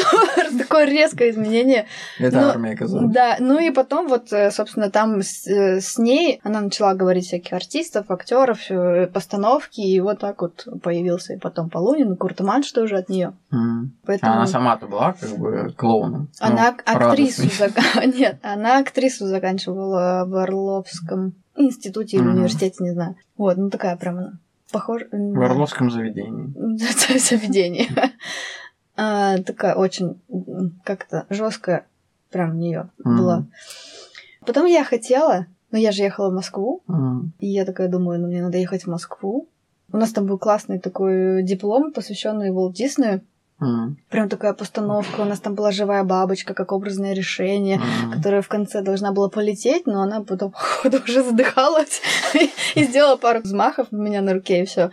B: Такое резкое изменение.
A: Это
B: Ну,
A: армия оказалась.
B: Да, ну и потом вот, э, собственно, там с, э, с ней она начала говорить всяких артистов, актеров, э, постановки, и вот так вот появился и потом Полунин, и Куртманш тоже от нее.
A: Мгм.
B: Поэтому
A: она сама-то была как бы клоуном.
B: она
A: Ну,
B: актрису зак- нет, она актрису заканчивала в Орловском институте или
A: Мгм.
B: университете, не знаю. Вот, ну такая прям она похожа.
A: В Орловском заведении.
B: заведение. А, Такая очень как-то жесткая прям у нее была. Потом я хотела, но я же ехала в Москву, и я такая думаю, ну мне надо ехать в Москву. У нас там был классный такой диплом, посвященный Волт Диснею.
A: Мгм.
B: Прям такая постановка. У нас там была живая бабочка, как образное решение,
A: Мгм.
B: которая в конце должна была полететь, но она потом, походу, уже задыхалась и сделала пару взмахов у меня на руке, и все.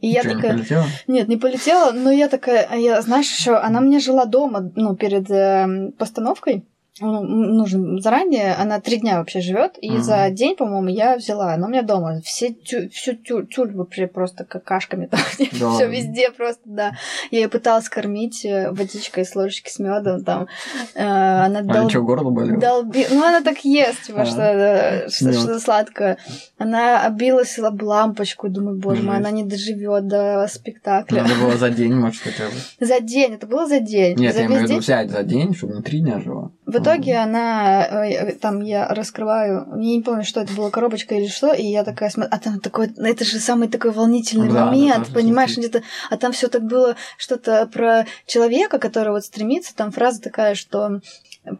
B: И я
A: не
B: такая,
A: полетела?
B: нет, не полетела, но я такая, а я, знаешь, еще она мне жила дома, ну, перед эм, постановкой. Ну, м, нужно заранее, она три дня вообще живет, и
A: Мгм.
B: за день, по-моему, я взяла. Она у меня дома. Все тю, всю тю, тюль вообще просто какашками там.
A: Да
B: Все везде просто, да. Я ее пыталась кормить э, водичкой с ложечки с медом там. Э, Она
A: А
B: дол-
A: что, горло болело?
B: долби- Ну, она так ест, типа,
A: А.
B: что, э, что,
A: Мёд.
B: что сладкое. Она обилась об лампочку, думаю, боже мой, она не доживет до спектакля.
A: Надо было за день, может, хотя бы.
B: За день, это было за день.
A: Нет,
B: за
A: я имею в виду взять за день, чтобы не три дня жила.
B: В итоге она, э, там я раскрываю, я не помню, что это была, коробочка или что, и я такая смотрю, а там такой, ну, это же самый такой волнительный
A: Да, да,
B: момент,
A: тоже
B: понимаешь, где-то, а там все так было, что-то про человека, который вот стремится, там фраза такая, что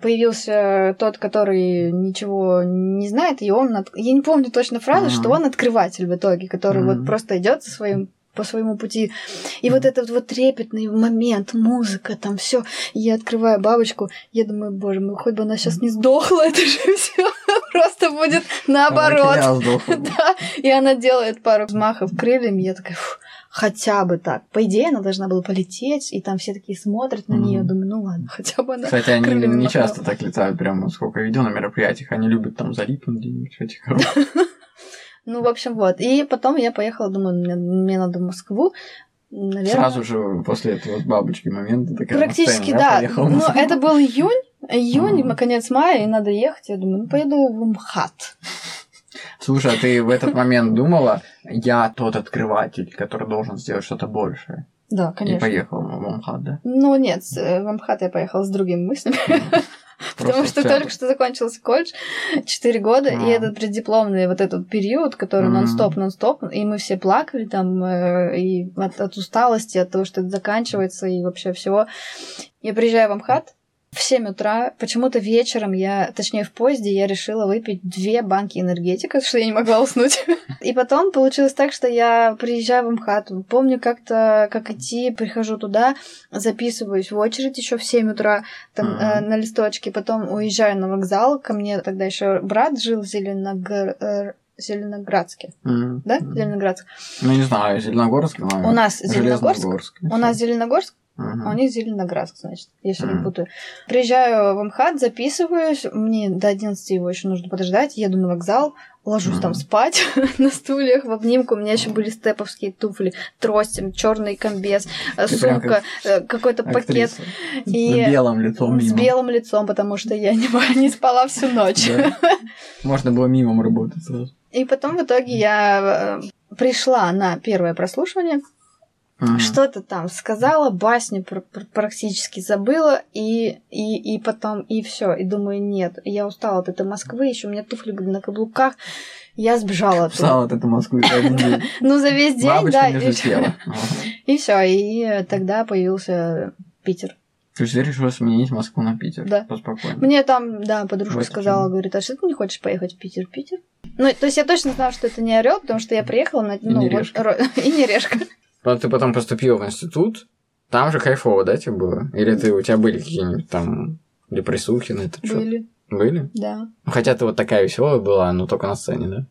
B: появился тот, который ничего не знает, и он, от- я не помню точно фразу,
A: Мгм.
B: что он открыватель в итоге, который
A: Мгм.
B: вот просто идет со своим по своему пути. И вот этот вот трепетный момент, музыка, там все. Я открываю бабочку, я думаю, боже мой, хоть бы она сейчас не сдохла, это же все просто будет наоборот. Да, и она делает пару взмахов крыльями, я такая, «Фу, хотя бы так. По идее, она должна была полететь, и там все такие смотрят на нее, думаю, ну ладно, хотя бы она.
A: Кстати, они не
B: махнула.
A: часто так летают, прямо сколько видео на мероприятиях. Они любят там залипнуть где-нибудь в этих.
B: Ну, в общем, вот. И потом я поехала, думаю, мне, мне надо в Москву. Наверное,
A: Сразу же после этого бабочки момента такая
B: Практически, да.
A: в
B: Но это был июнь, июнь,
A: Мгм.
B: конец мая, и надо ехать. Я думаю, ну поеду в МХАТ.
A: Слушай, а ты в этот момент думала, я тот открыватель, который должен сделать что-то большее?
B: Да,
A: И
B: конечно.
A: поехал в МХАТ, да?
B: Ну нет, э, в МХАТ я поехала с другими мыслями, потому что только что закончился колледж, 4 года, и этот преддипломный вот этот период, который нон-стоп, нон-стоп, и мы все плакали там э, и от, усталости, от того, что это заканчивается, и вообще всего. Я приезжаю в МХАТ, в 7 утра, почему-то вечером я, точнее в поезде, я решила выпить две банки энергетика, что я не могла уснуть. И потом получилось так, что я приезжаю в МХАТ, помню как-то, как идти, прихожу туда, записываюсь в очередь еще в 7 утра там,
A: Мгм.
B: э, на листочке, потом уезжаю на вокзал, ко мне тогда еще брат жил в Зеленогр... э, Зеленоградске,
A: Мгм.
B: да? Зеленоградск.
A: Ну, не знаю, Зеленогорск, знаю.
B: У нас Зеленогорск, у нас Зеленогорск,
A: Мгм.
B: а у них Зеленоградск, значит, я все время
A: Мгм.
B: путаю. Приезжаю в МХАТ, записываюсь, мне до 11 его еще нужно подождать, еду на вокзал, ложусь там
A: Мгм.
B: спать на стульях в обнимку, у меня еще были степовские туфли, тростем, черный комбез, э,
A: Ты
B: сумка, э, какой-то пакет и
A: С белым лицом
B: с
A: мимо.
B: белым лицом, потому что я не, не спала всю ночь.
A: Да. Можно было мимом работать сразу.
B: И потом в итоге я э, пришла на первое прослушивание,
A: Мгм.
B: что-то там сказала, басню пр- пр- практически забыла, и, и, и потом, и все. И думаю, нет, я устала от этой Москвы, еще у меня туфли были на каблуках, я сбежала.
A: Встал от этой Москвы за один день.
B: Ну, за весь день, да. И, все, и тогда появился Питер.
A: То есть ты решила сменить Москву на Питер?
B: Да.
A: Поспокойнее.
B: Мне там, да, подружка
A: Вот
B: сказала, говорит, а что ты не хочешь поехать в Питер? Питер? Ну, то есть я точно знала, что это не орел, потому что я приехала на... ну,
A: не решка.
B: и не решка.
A: Ты потом поступил в институт, там же кайфово, да, тебе было? Или ты, у тебя были какие-нибудь там депрессухи на это?
B: Были.
A: Были?
B: Да.
A: Ну, хотя ты вот такая веселая была, но только на сцене, да?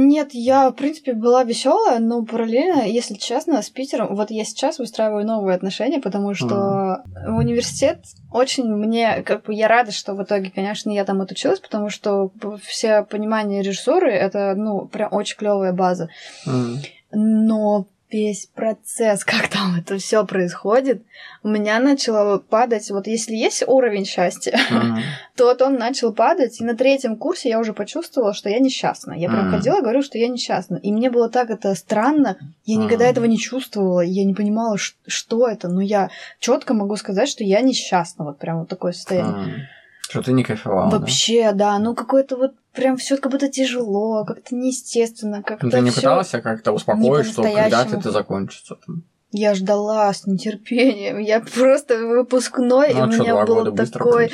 B: Нет, я, в принципе, была веселая, но параллельно, если честно, с Питером, вот я сейчас выстраиваю новые отношения, потому что mm. университет очень мне, как бы, я рада, что в итоге, конечно, я там отучилась, потому что все понимание режиссуры это, ну, прям очень клевая база.
A: Mm.
B: Но весь процесс, как там это все происходит, у меня начало падать. Вот если есть уровень счастья,
A: Ага.
B: то вот он начал падать, и на третьем курсе я уже почувствовала, что я несчастна. Я прям
A: Мгм.
B: ходила, говорю, что я несчастна. И мне было так это странно, я никогда
A: Мгм.
B: этого не чувствовала, я не понимала, что это, но я четко могу сказать, что я несчастна, вот прям вот такое состояние.
A: Что ты не кайфовала, да?
B: Вообще, да, ну какое-то вот прям все как будто тяжело, как-то неестественно, как-то
A: Ну, ты не пыталась как-то успокоить, что когда
B: по-настоящему.
A: это закончится? Там?
B: Я ждала с нетерпением. Я просто выпускной, и
A: Ну,
B: у
A: а что,
B: меня был такой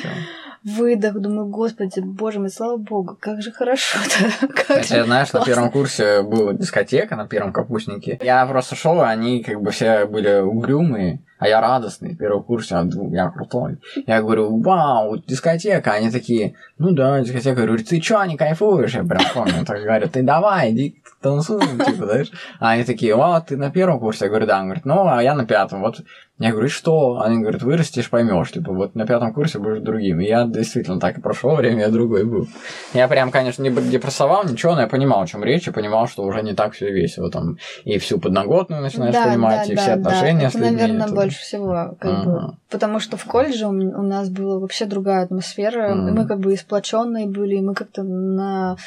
B: выдох. Думаю, господи, боже мой, слава богу, как же хорошо-то. Как
A: Хотя,
B: же
A: знаешь, на
B: классно.
A: первом курсе была дискотека, на первом капустнике. Я просто шел, и они как бы все были угрюмые, а я радостный. В первом курсе, я крутой. Я говорю, вау, дискотека. Они такие, ну да, дискотека. Я говорю, ты чё, не кайфуешь? Я прям помню. Так говорят, ты давай, иди танцуем, типа, знаешь. А они такие, о, ты на первом курсе? Я говорю, да. Он говорит, ну, а я на пятом. Вот я говорю, и что? Они говорят, вырастешь, поймешь. Типа, вот на пятом курсе будешь другим. И я действительно так и прошло время, я другой был. Я прям, конечно, не депрессовал, ничего, но я понимал, о чем речь, и понимал, что уже не так все весело. Там и всю подноготную начинаешь
B: Да,
A: понимать,
B: да,
A: и
B: да,
A: все отношения
B: да.
A: с
B: Это,
A: людьми.
B: наверное, больше всего, как бы.
A: Ага.
B: Потому что в колледже у, нас была вообще другая атмосфера. Мы как бы и сплоченные были, и мы как-то на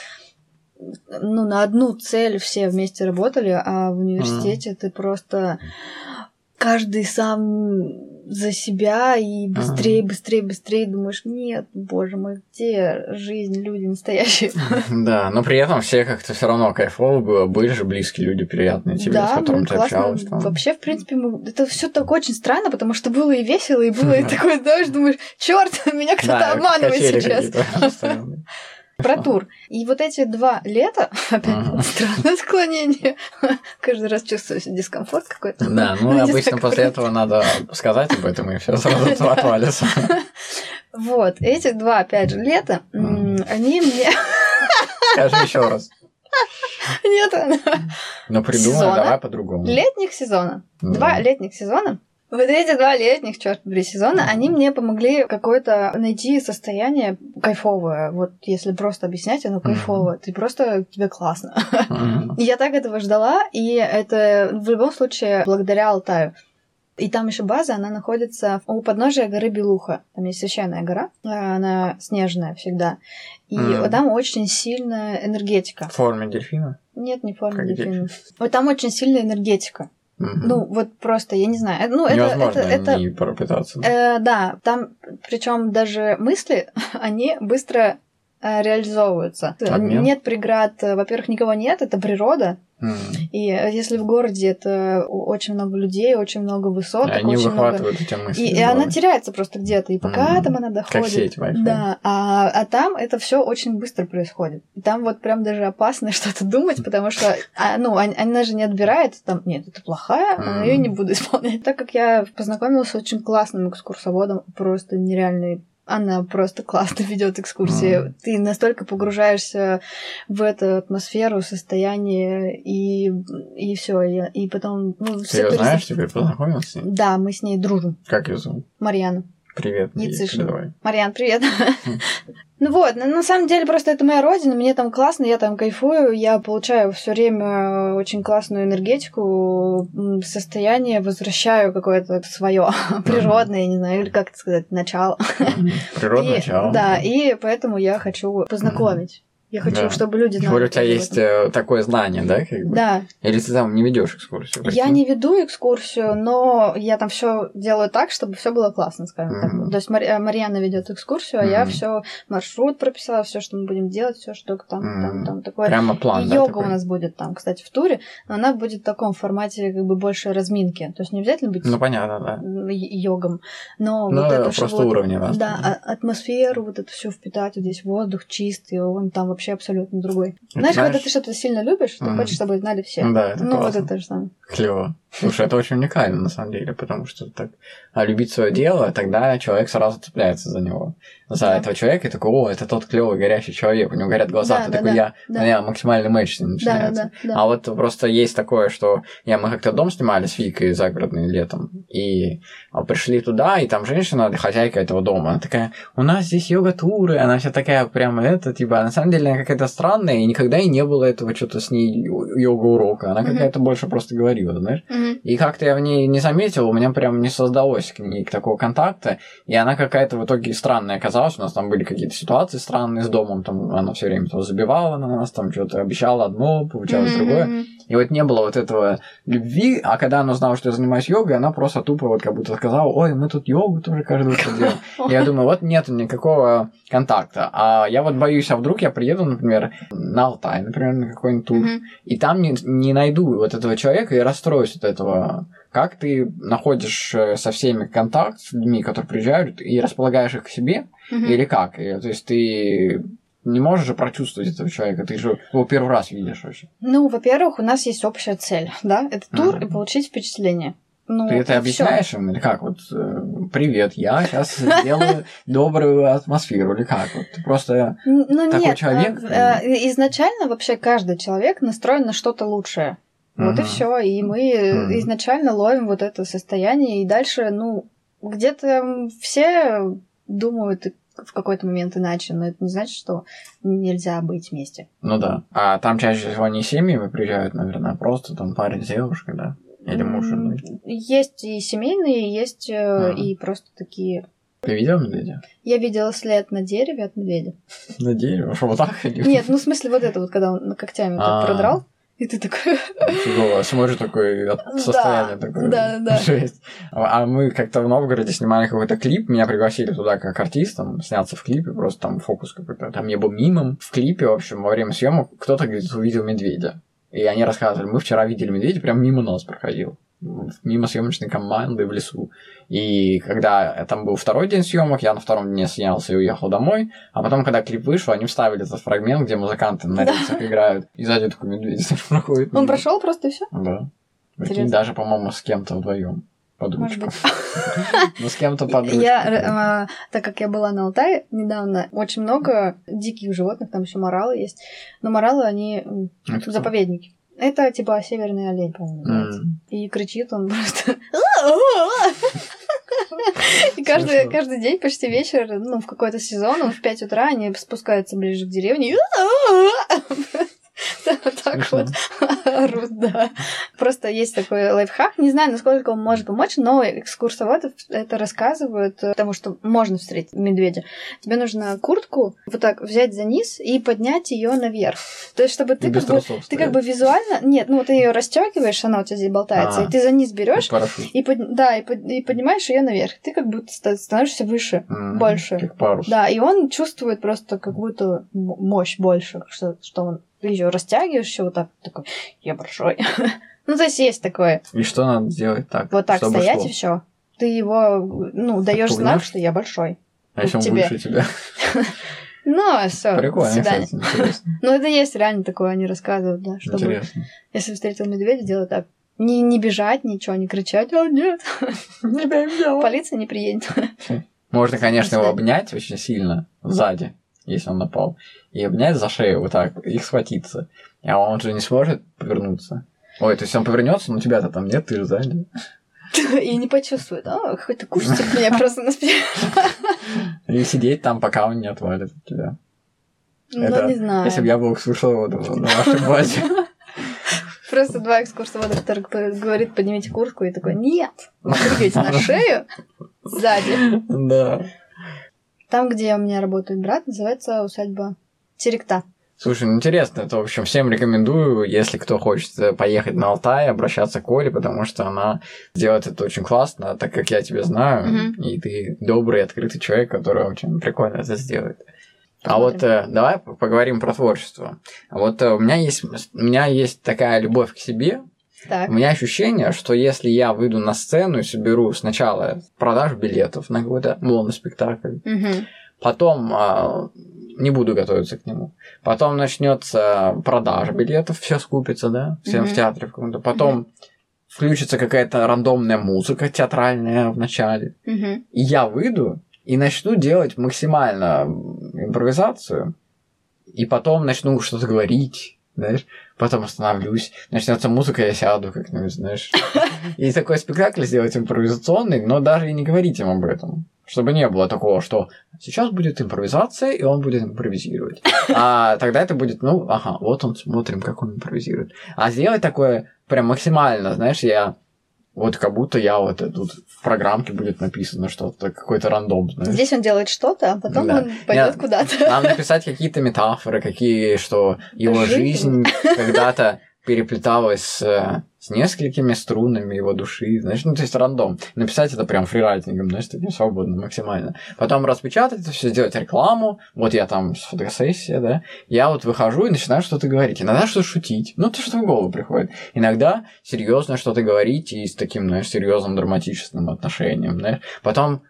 B: ну, на одну цель все вместе работали, а в университете ты просто каждый сам за себя и быстрее, быстрее, быстрее думаешь, нет, боже мой, где жизнь, люди настоящие.
A: Да, но при этом все как-то все равно кайфово было, были же близкие люди приятные тебе, с
B: Да,
A: которыми
B: ну
A: ты
B: классно.
A: общалась. там.
B: Вообще, в принципе, мы... это все так очень странно, потому что было и весело, и было и такое, знаешь, думаешь, черт, меня кто-то обманывает сейчас. Про тур. И вот эти два лета, опять странное склонение, каждый раз чувствую дискомфорт какой-то.
A: Да, ну обычно после этого надо сказать об этом, и все сразу отвалится.
B: Вот, эти два, опять же, лета, они мне...
A: Скажи еще раз.
B: Нет, она-
A: Ну придумай,
B: Сезона.
A: давай по-другому.
B: летних сезона. Два летних сезона. Вот эти два летних, черт побери, сезона, они мне помогли какое-то найти состояние кайфовое. Вот если просто объяснять, оно кайфовое. Ты просто, тебе классно. Я так этого ждала, и это в любом случае благодаря Алтаю. И там еще база, она находится у подножия горы Белуха. Там есть священная гора, а, она снежная всегда. И
A: Мгм.
B: там очень сильная энергетика.
A: В форме дельфина?
B: Нет, не форма
A: Как
B: дельфина. Вот там очень сильная энергетика. Ну, вот просто, я не знаю. э, Ну, это,
A: Невозможно
B: это, это,
A: не пропитаться.
B: э, да, там, причем даже мысли, они быстро реализовываются.
A: Обмен.
B: Нет преград, э, во-первых, никого нет, это природа.
A: М.
B: И э, если в городе это очень много людей, очень много
A: И
B: высоток,
A: Они
B: очень много...
A: выхватывают эти мысли.
B: И, и она теряется просто где-то, и пока
A: Мгм.
B: там она доходит.
A: сеть Wi-Fi.
B: Да, а, а там это все очень быстро происходит. И там вот прям даже опасно что-то думать, потому что, а, ну, он- она же не отбирает, там, нет, это плохая, а я
A: Мгм.
B: не буду исполнять. Так как я познакомилась с очень классным экскурсоводом, просто нереальный она просто классно ведет экскурсии.
A: Мгм.
B: Ты настолько погружаешься в эту атмосферу, состояние, и, и все. И, и потом... Ну,
A: Ты ее знаешь, теперь познакомился?
B: Да, мы с ней дружим.
A: Как ее зовут?
B: Марьяна.
A: Привет.
B: Яцишина.
A: передавай.
B: Марьян, привет. Ну вот, на, самом деле просто это моя родина, мне там классно, я там кайфую, я получаю все время очень классную энергетику, состояние, возвращаю какое-то свое природное, я не знаю, или как это сказать, начало.
A: Природное начало.
B: Да, и поэтому я хочу познакомить. Я хочу,
A: Да.
B: чтобы люди знали.
A: более у тебя есть э, такое знание, да, как бы?
B: Да,
A: Или ты там не ведешь экскурсию?
B: я
A: прикинь?
B: не веду экскурсию, но я там все делаю так, чтобы все было классно, скажем так.
A: Мгм.
B: То есть Мари- э, Марьяна ведет экскурсию, а я
A: Мгм.
B: все маршрут прописала, все, что мы будем делать, все, что там, там,
A: Мгм.
B: там такое.
A: Прямо план,
B: и
A: да,
B: йога
A: такой?
B: у нас будет там, кстати, в туре, но она будет в таком формате, как бы больше разминки. То есть не обязательно быть
A: Ну, понятно, да.
B: йогом, но
A: Ну,
B: вот это
A: просто
B: вот-
A: уровни разные.
B: Да, а- атмосферу вот эту всю впитать, вот здесь воздух чистый, вон там вообще абсолютно другой. Знаешь,
A: знаешь-
B: когда ты что-то сильно любишь, ты
A: Мгм.
B: хочешь, чтобы знали все.
A: Да, это
B: ну, вот
A: классно.
B: это же самое.
A: Клево. Слушай, это очень уникально, на самом деле, потому что так а любить свое дело, тогда человек сразу цепляется за него. За
B: Да.
A: этого человека и такой, о, это тот клевый, горящий человек, у него горят глаза,
B: Да,
A: ты
B: да,
A: такой,
B: да,
A: я,
B: да.
A: у меня максимальный матч начинается.
B: да, да. да.
A: А вот просто есть такое, что я, мы как-то дом снимали с Викой загородный летом, и а, пришли туда, и там женщина, хозяйка этого дома, она такая, у нас здесь йога-туры, она вся такая прямо это, типа, на самом деле она какая-то странная, и никогда и не было этого что-то с ней йога-урока, она
B: Мгм.
A: какая-то больше просто говорила, знаешь.
B: Мгм.
A: И как-то я в ней не заметил, у меня прям не создалось к ней такого контакта, и она какая-то в итоге странная оказалась, у нас там были какие-то ситуации странные с домом, там она все время то забивала на нас, там что-то обещала одно, получалось
B: Мгм,
A: другое, и вот не было вот этого любви, а когда она узнала, что я занимаюсь йогой, она просто тупо вот как будто сказала, ой, мы тут йогу тоже каждый утро делаем. И Я думаю, вот нет никакого контакта. А я вот боюсь, а вдруг я приеду, например, на Алтай, например, на какой-нибудь тур, и там не, не найду вот этого человека и расстроюсь от этого. Как ты находишь э, со всеми контакт с людьми, которые приезжают, и располагаешь их к себе,
B: Мгм.
A: или как? И, то есть ты не можешь же прочувствовать этого человека, ты же его первый раз видишь вообще.
B: Ну, во-первых, у нас есть общая цель, да, это тур
A: Мгм.
B: и получить впечатление. Ну,
A: Ты это
B: и всё.
A: объясняешь им, или как? Вот, э, привет, я сейчас сделаю добрую атмосферу, или как? Вот ты просто...
B: Ну
A: такой
B: нет,
A: человек?
B: э, изначально вообще каждый человек настроен на что-то лучшее. Вот и
A: Мгм.
B: все. И мы
A: Мгм.
B: изначально ловим вот это состояние, и дальше, ну, где-то все думают и в какой-то момент иначе, но это не значит, что нельзя быть вместе.
A: Ну да. А там чаще всего не семьями приезжают, наверное, а просто там парень с девушкой, да? Или муж женой.
B: М, Есть и семейные, есть
A: Мгм.
B: и просто такие.
A: Ты видел медведя?
B: Я видела след на дереве от медведя.
A: На дереве? Вот так?
B: Нет, ну в смысле вот это вот, когда он когтями
A: А.
B: так продрал, и ты такой...
A: Фигово. Смотришь такое от
B: Да,
A: состояние такое.
B: да, да, да.
A: Жесть. А а мы как-то в Новгороде снимали какой-то клип, меня пригласили туда как артистом, сняться в клипе, просто там фокус какой-то. Там я был мимом. В клипе, в общем, во время съемок кто-то, говорит, увидел медведя. И они рассказывали, мы вчера видели медведя, прям мимо нас проходил. Мимо съемочной команды в лесу. И когда там был второй день съемок, я на втором дне снялся и уехал домой. А потом, когда клип вышел, они вставили этот фрагмент, где музыканты на рельсах играют. И сзади такой медведь проходит.
B: Он прошел просто и все?
A: Да. Прикинь, даже, по-моему, с кем-то вдвоем под
B: Может
A: ручку.
B: быть.
A: Ну, с кем-то под ручку.
B: Я, э, так как я была на Алтае недавно, очень много диких животных, там еще моралы есть. Но моралы, они заповедники. Это типа северный олень, по-моему, называется.
A: М.
B: И кричит он просто. И каждый, каждый день, почти вечер, ну, в какой-то сезон, он в 5 утра, они спускаются ближе к деревне. Вот так
A: Смешно.
B: вот орут, да. Просто есть такой лайфхак. Не знаю, насколько он может помочь, но экскурсоводы это рассказывают, э, потому что можно встретить медведя. Тебе нужно куртку вот так взять за низ и поднять ее наверх. То есть, чтобы ты как бы ты как бы визуально... Нет, ну ты ее расстегиваешь, она у тебя здесь болтается,
A: А.
B: и ты за низ берешь и, под- да, и, под- и поднимаешь ее наверх. Ты как будто ста- становишься выше. Больше.
A: Как парус.
B: Да, и он чувствует просто как будто мощь больше, что, что он ее растягиваешь еще вот так, такой, я большой. ну, то есть есть такое.
A: И что надо сделать так?
B: Вот так стоять
A: шло?
B: и все. Ты его, ну, даешь знак, что я большой.
A: А если он
B: тебе.
A: выше тебя?
B: Ну, все, до
A: Прикольно, кстати.
B: Ну, это есть реально такое, они рассказывают, да, чтобы,
A: Интересно.
B: если встретил медведя, делать так. Не, не бежать, ничего, не кричать, о, нет, полиция не приедет.
A: Можно, конечно, его обнять очень сильно сзади, если он напал, и обнять за шею вот так, и схватиться. А он же не сможет повернуться. Ой, то есть он повернется, но тебя-то там нет, ты же сзади.
B: И не почувствует, а, какой-то кустик меня просто на спине.
A: И сидеть там, пока он не отвалит от тебя. Это-
B: Ну, не знаю.
A: Если бы я был экскурсоводом на вашей базе.
B: Просто два экскурсовода, который говорит, поднимите куртку, и такой, нет, прыгайте на шею сзади.
A: Да.
B: Там, где у меня работает брат, называется усадьба Теректа.
A: Слушай, ну интересно, это, в общем, всем рекомендую, если кто хочет э, поехать на Алтай, обращаться к Оле, потому что она делает это очень классно, так как я тебя знаю,
B: Мгм.
A: и ты добрый, открытый человек, который очень прикольно это сделает. А вот э, давай поговорим про творчество. А вот э, у меня есть у меня есть такая любовь к себе.
B: Так.
A: У меня ощущение, что если я выйду на сцену и соберу сначала продажу билетов на какой-то моноспектакль,
B: Мгм.
A: Потом а, не буду готовиться к нему. Потом начнется продажа билетов, все скупится, да, всем
B: Мгм.
A: в театре в каком-то. Потом включится какая-то рандомная музыка театральная в начале.
B: Мгм.
A: И я выйду и начну делать максимально импровизацию, и потом начну что-то говорить, знаешь, потом остановлюсь, начнется музыка, я сяду как-нибудь, знаешь. И такой спектакль сделать импровизационный, но даже и не говорить им об этом. Чтобы не было такого, что сейчас будет импровизация, и он будет импровизировать. А тогда это будет, ну, ага, вот он, смотрим, как он импровизирует. А сделать такое прям максимально, знаешь, я вот как будто я вот тут в программке будет написано что-то, какой-то рандом, знаешь.
B: Здесь он делает что-то, а потом
A: Да.
B: он пойдет куда-то.
A: Нам написать какие-то метафоры, какие, что его
B: Жизнь.
A: жизнь когда-то переплеталась с, э, с несколькими струнами его души, знаешь, ну, то есть рандом. Написать это прям фрирайтингом, знаешь, таким свободно максимально. Потом распечатать это все, сделать рекламу, вот я там с фотосессия, да, я вот выхожу и начинаю что-то говорить. Иногда что-то шутить, ну, то, что в голову приходит. Иногда серьезно что-то говорить и с таким, знаешь, серьезным драматическим отношением, знаешь. Потом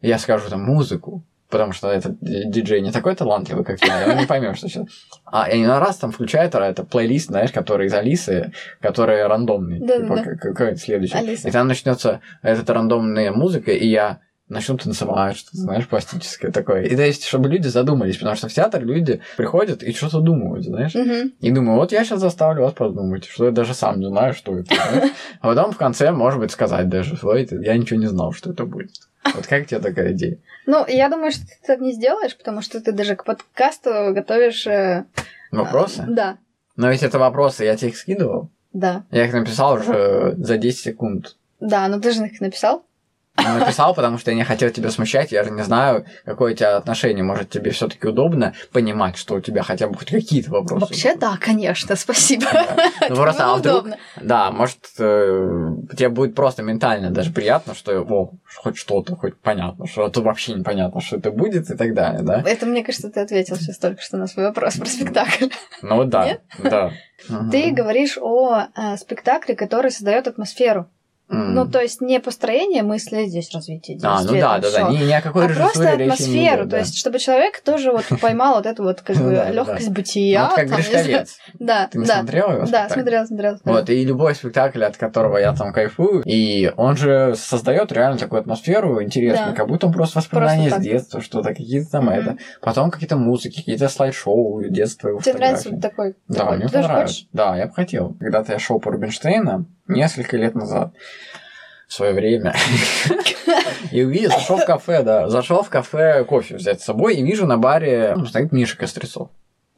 A: я скажу там музыку, потому что этот ди- диджей не такой талантливый, как я, он не поймет, что сейчас. А и на раз там включает а, это плейлист, знаешь, который из Алисы, который рандомный,
B: Да-да-да.
A: типа, как- какой-то следующий.
B: Алиса.
A: И там начнется эта рандомная музыка, и я начну танцевать, что-то, знаешь, пластическое такое. И то есть, чтобы люди задумались, потому что в театр люди приходят и что-то думают, знаешь.
B: Мгм.
A: И думаю, вот я сейчас заставлю вас подумать, что я даже сам не знаю, что это. А потом в конце, может быть, сказать даже, ты- я ничего не знал, что это будет. Вот как тебе такая идея?
B: Ну, я думаю, что ты так не сделаешь, потому что ты даже к подкасту готовишь... э,
A: Вопросы?
B: Да,
A: Но ведь это вопросы, я тебе их скидывал.
B: да.
A: Я их написал уже за 10 секунд.
B: Да, но ты же их написал.
A: Написал, потому что я не хотел тебя смущать. Я же не знаю, какое у тебя отношение. Может, тебе все-таки удобно понимать, что у тебя хотя бы хоть какие-то вопросы.
B: Вообще, да, конечно, спасибо.
A: Ну, просто, а вдруг...
B: удобно.
A: Да, может, э, тебе будет просто ментально даже приятно, что о, хоть что-то, хоть понятно, что а то вообще непонятно, что это будет и так далее, да?
B: Это, мне кажется, ты ответил сейчас только что на свой вопрос про спектакль.
A: Ну да, да.
B: Ты говоришь о э, спектакле, который создает атмосферу. Ну, то есть не построение мысли, здесь развитие
A: А, ну
B: действия,
A: да, да, да, ни, ни о какой
B: а просто атмосферу,
A: идет,
B: то
A: да.
B: есть чтобы человек тоже вот поймал вот эту вот как
A: Ну
B: бы легкость
A: Ну,
B: бытия.
A: вот как. Гришковец.
B: Да,
A: Ты смотрела его
B: Да, смотрела, смотрела.
A: Вот, и любой спектакль, от которого я там кайфую, и он же создает реально такую атмосферу интересную, как будто он просто воспоминания с детства, что-то, какие-то там это. Потом какие-то музыки, какие-то слайд-шоу, детство его
B: Тебе нравится такой?
A: Да, мне понравилось.
B: хочешь?
A: Да, я бы хотел. Когда-то я шел по Рубинштейна несколько лет назад, в свое время, и увидел, зашел в кафе, да, зашел в кафе кофе взять с собой, и вижу на баре ну, стоит Миша Кострецов.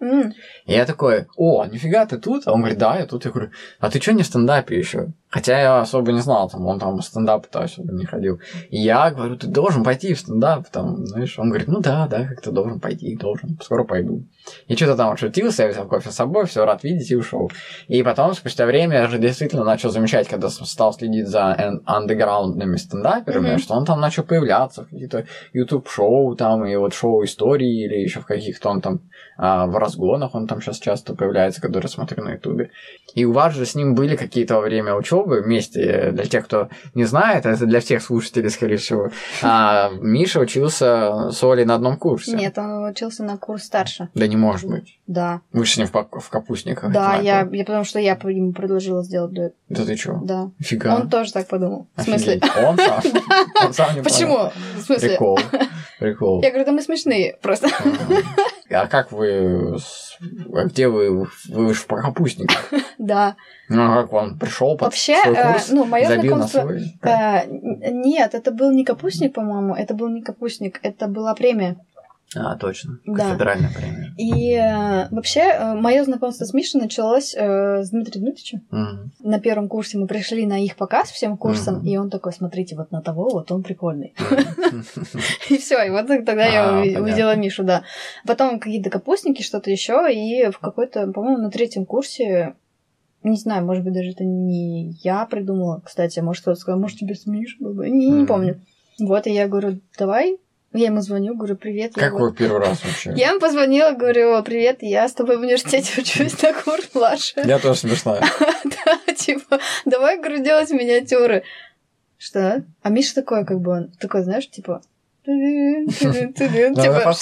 A: И я такой, о, нифига, ты тут? А он говорит, да, я тут. Я говорю, а ты что не в стендапе еще? Хотя я особо не знал, там, он там стендап-то особо не ходил. И я говорю, ты должен пойти в стендап, там, знаешь. Он говорит, ну да, да, как-то должен пойти, должен, скоро пойду. И что-то там шутился, я взял кофе с собой, все, рад видеть и ушел. И потом, спустя время, я же действительно начал замечать, когда стал следить за ан- андеграундными стендаперами,
B: Мгм.
A: что он там начал появляться в каких-то YouTube-шоу, там, и вот шоу истории, или еще в каких-то он там а, в разгонах, он там сейчас часто появляется, который смотрю на Ютубе. И у вас же с ним были какие-то во время учебы вместе, для тех, кто не знает, это для всех слушателей, скорее всего. А, Миша учился с Олей на одном курсе.
B: Нет, он учился на курс старше.
A: Да не может быть.
B: Да.
A: Вы же с ним в, в капустниках.
B: Да, я, я потому что я ему предложила сделать дуэт.
A: Да ты чё?
B: Да.
A: Фига.
B: Он тоже так подумал. В смысле?
A: Офигеть. Он сам? Он сам не.
B: Почему? В смысле?
A: Прикол. Прикол.
B: Я говорю, да мы смешные просто.
A: А как вы... с- а Где вы? Вы же в капустниках.
B: Да.
A: Ну, а как он пришел под
B: Вообще,
A: свой
B: э, ну, мое
A: забил на
B: знакомство...
A: свой?
B: э, Нет, это был не капустник, по-моему, это был не капустник, это была премия.
A: А, точно.
B: Да.
A: Кафедральная премия.
B: И э, вообще, мое знакомство с Мишей началось э, с Дмитрием Дмитриевичем.
A: Мгм.
B: На первом курсе мы пришли на их показ всем курсом,
A: Мгм.
B: и он такой, смотрите, вот на того, вот он прикольный. И все, и вот тогда я
A: А,
B: увидела Мишу, да. Потом какие-то капустники, что-то еще, и в какой-то, по-моему, на третьем курсе, не знаю, может быть, даже это не я придумала, кстати, а может кто-то сказал, может, тебе с Мишей был бы, не, не помню. Вот, и я говорю, давай, я ему звоню, говорю, привет.
A: Как вы первый раз вообще?
B: Я ему позвонила, говорю, привет, я с тобой в университете учусь на курс младше.
A: Я тоже смешная.
B: Да, типа, давай, говорю, делать миниатюры. Что? А Миша такой, как бы, он такой, знаешь, типа, Типа?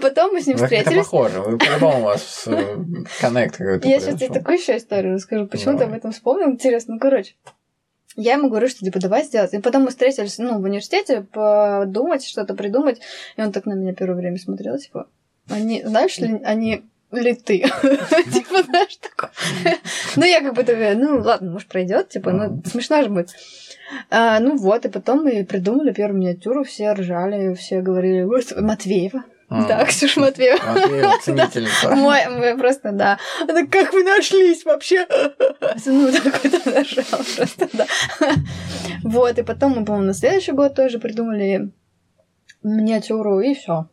B: Потом мы с ним встретились.
A: похожи. Вы по-любому у вас э, коннект какой-то.
B: Я сейчас тебе такую еще историю расскажу. Почему ты об этом вспомнил? Интересно. Ну, короче. Я ему говорю, что типа давай сделать. И потом мы встретились, ну, в университете, подумать, что-то придумать. И он так на меня первое время смотрел, типа, они, знаешь ли, они ли ты? Типа, знаешь, такое. Ну, я как бы такая, ну, ладно, может, пройдет, типа, ну, смешно же будет. А, Ну вот, и потом мы придумали первую миниатюру, все ржали, все говорили, «Вот, Матвеева.
A: А,
B: Да, Ксюша Матвеева.
A: Матвеева, ценительница.
B: Мой, просто, да. Она, как вы нашлись вообще? Ну, такой там нажал просто, да. Вот, и потом мы, по-моему, на следующий год тоже придумали миниатюру, и все.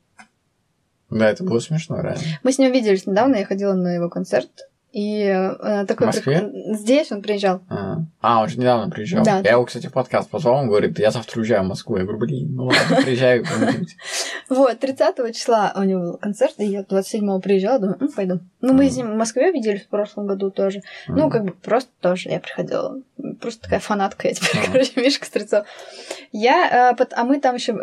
A: Да, это было смешно, реально.
B: Мы с ним виделись недавно, я ходила на его концерт, и э, такой
A: В Москве?
B: прик- Здесь он приезжал.
A: А, А, он же недавно приезжал.
B: Да.
A: Я его, кстати, в подкаст позвал, он говорит, я завтра уезжаю в Москву. Я говорю, блин, ну ладно, приезжаю.
B: Вот, 30 числа у него был концерт, и я 27-го приезжала, думаю, «М, пойду. Ну, мы с ним в Москве виделись в прошлом году тоже. Ну, как бы просто тоже я приходила. Просто такая фанатка я теперь,
A: Ага.
B: короче, Мишка Стрельцов. Я, э, пот- а мы там еще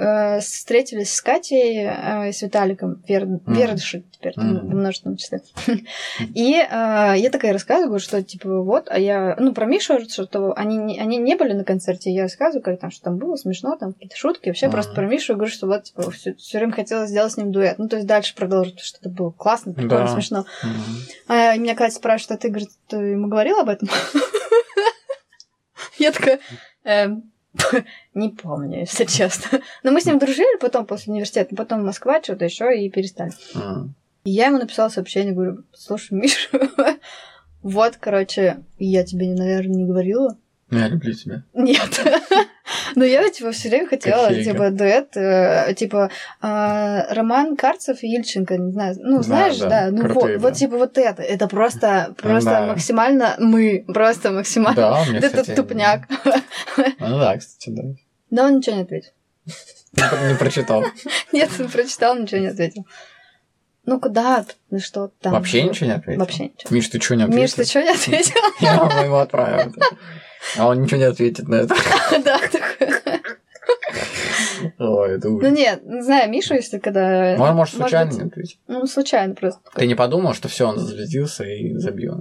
B: встретились с Катей э, и с Виталиком Вер... Вердыши теперь
A: Мгм.
B: в множественном числе. И э, я такая рассказываю, что типа вот, а я, ну, про Мишу, что они, они не были на концерте, я рассказываю, как там, что там было смешно, там какие-то шутки, вообще
A: Ага.
B: просто про Мишу, говорю, что вот, типа, все, время хотела сделать с ним дуэт. Ну, то есть дальше продолжить, что это было классно, прикольно,
A: Да.
B: смешно.
A: Мгм.
B: А меня Катя спрашивает, а ты, говорит, ты ему говорил об этом? Я такая, «Эм, не помню, если честно. Но мы с ним дружили потом после университета, потом Москва, что-то еще и перестали. И я ему написала сообщение, говорю, слушай, Миша, вот, короче, я тебе, наверное, не говорила.
A: Я люблю тебя.
B: Нет. Но я типа все время хотела,
A: Кочейка.
B: типа, дуэт, э, типа, э, Роман Карцев и Ильченко, не знаю, ну,
A: Да,
B: знаешь,
A: да,
B: да, ну
A: крутые,
B: вот, вот
A: да.
B: типа вот это, это просто, просто
A: Да.
B: максимально мы, просто максимально.
A: Да, мне,
B: Это
A: кстати,
B: тупняк.
A: Ну да, кстати, да.
B: Но он ничего не ответил.
A: Не про- Не прочитал.
B: Нет, он прочитал, ничего не ответил. Ну куда, ну что там?
A: Вообще ничего не ответил?
B: Вообще ничего.
A: Миш, ты что не ответил?
B: Миш, ты что не ответил?
A: Я вам его отправил. А он ничего не ответит на это.
B: Да.
A: Ой, это
B: Ну
A: ужас.
B: нет, не знаю, Мишу, если когда...
A: Он, может, случайно не ответил.
B: Ну, случайно просто.
A: Ты не подумал, что все, он зазвездился и забил?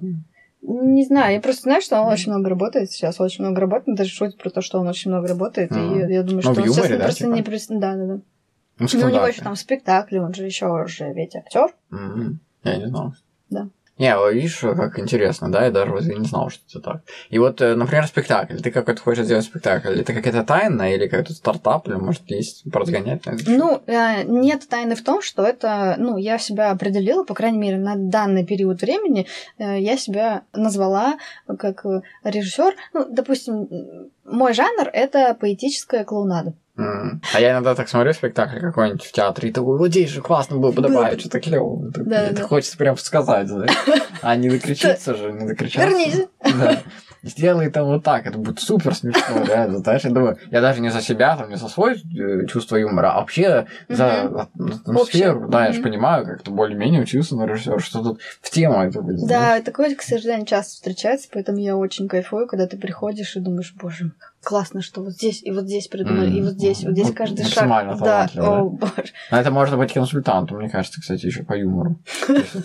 B: Не знаю, я просто знаю, что он очень много работает сейчас, очень много работает, он даже шутит про то, что он очень много работает, и я думаю,
A: Ну,
B: что он сейчас просто
A: типа?
B: не Да, да, да.
A: Ну,
B: Ну, у него еще там спектакли, он же еще уже ведь актер.
A: Я не знал.
B: Да.
A: Не, видишь, как интересно, да, я даже не знал, что это так. И вот, э, например, спектакль. Ты какой-то хочешь сделать спектакль? Это какая-то тайна или какой-то стартап, или, может, есть это?
B: Ну, э, нет тайны в том, что это, ну, я себя определила, по крайней мере, на данный период времени, э, я себя назвала как режиссер. Ну, допустим, мой жанр это поэтическая клоунада.
A: А я иногда так смотрю спектакль какой-нибудь в театре и такой, вот здесь же классно было бы добавить что-то
B: Да,
A: Это
B: да.
A: хочется прям сказать, знаешь. А не докричиться же, не докричаться.
B: Вернись.
A: Да. Сделай там вот так, это будет супер смешно, реально. Знаешь, я думаю, я даже не за себя, там, не за свой э, чувство юмора, а вообще за ат- атмосферу.
B: Общее.
A: Да, я же
B: Мгм.
A: понимаю, как-то более-менее учился на режиссера, что тут в тему это будет. знаешь.
B: Да, такое, к сожалению, часто встречается, поэтому я очень кайфую, когда ты приходишь и думаешь, боже мой, классно, что вот здесь и вот здесь придумали,
A: М.
B: и вот здесь, вот здесь
A: Ну,
B: каждый шаг. Да, о боже.
A: Но это можно быть консультантом, мне кажется, кстати, еще по юмору.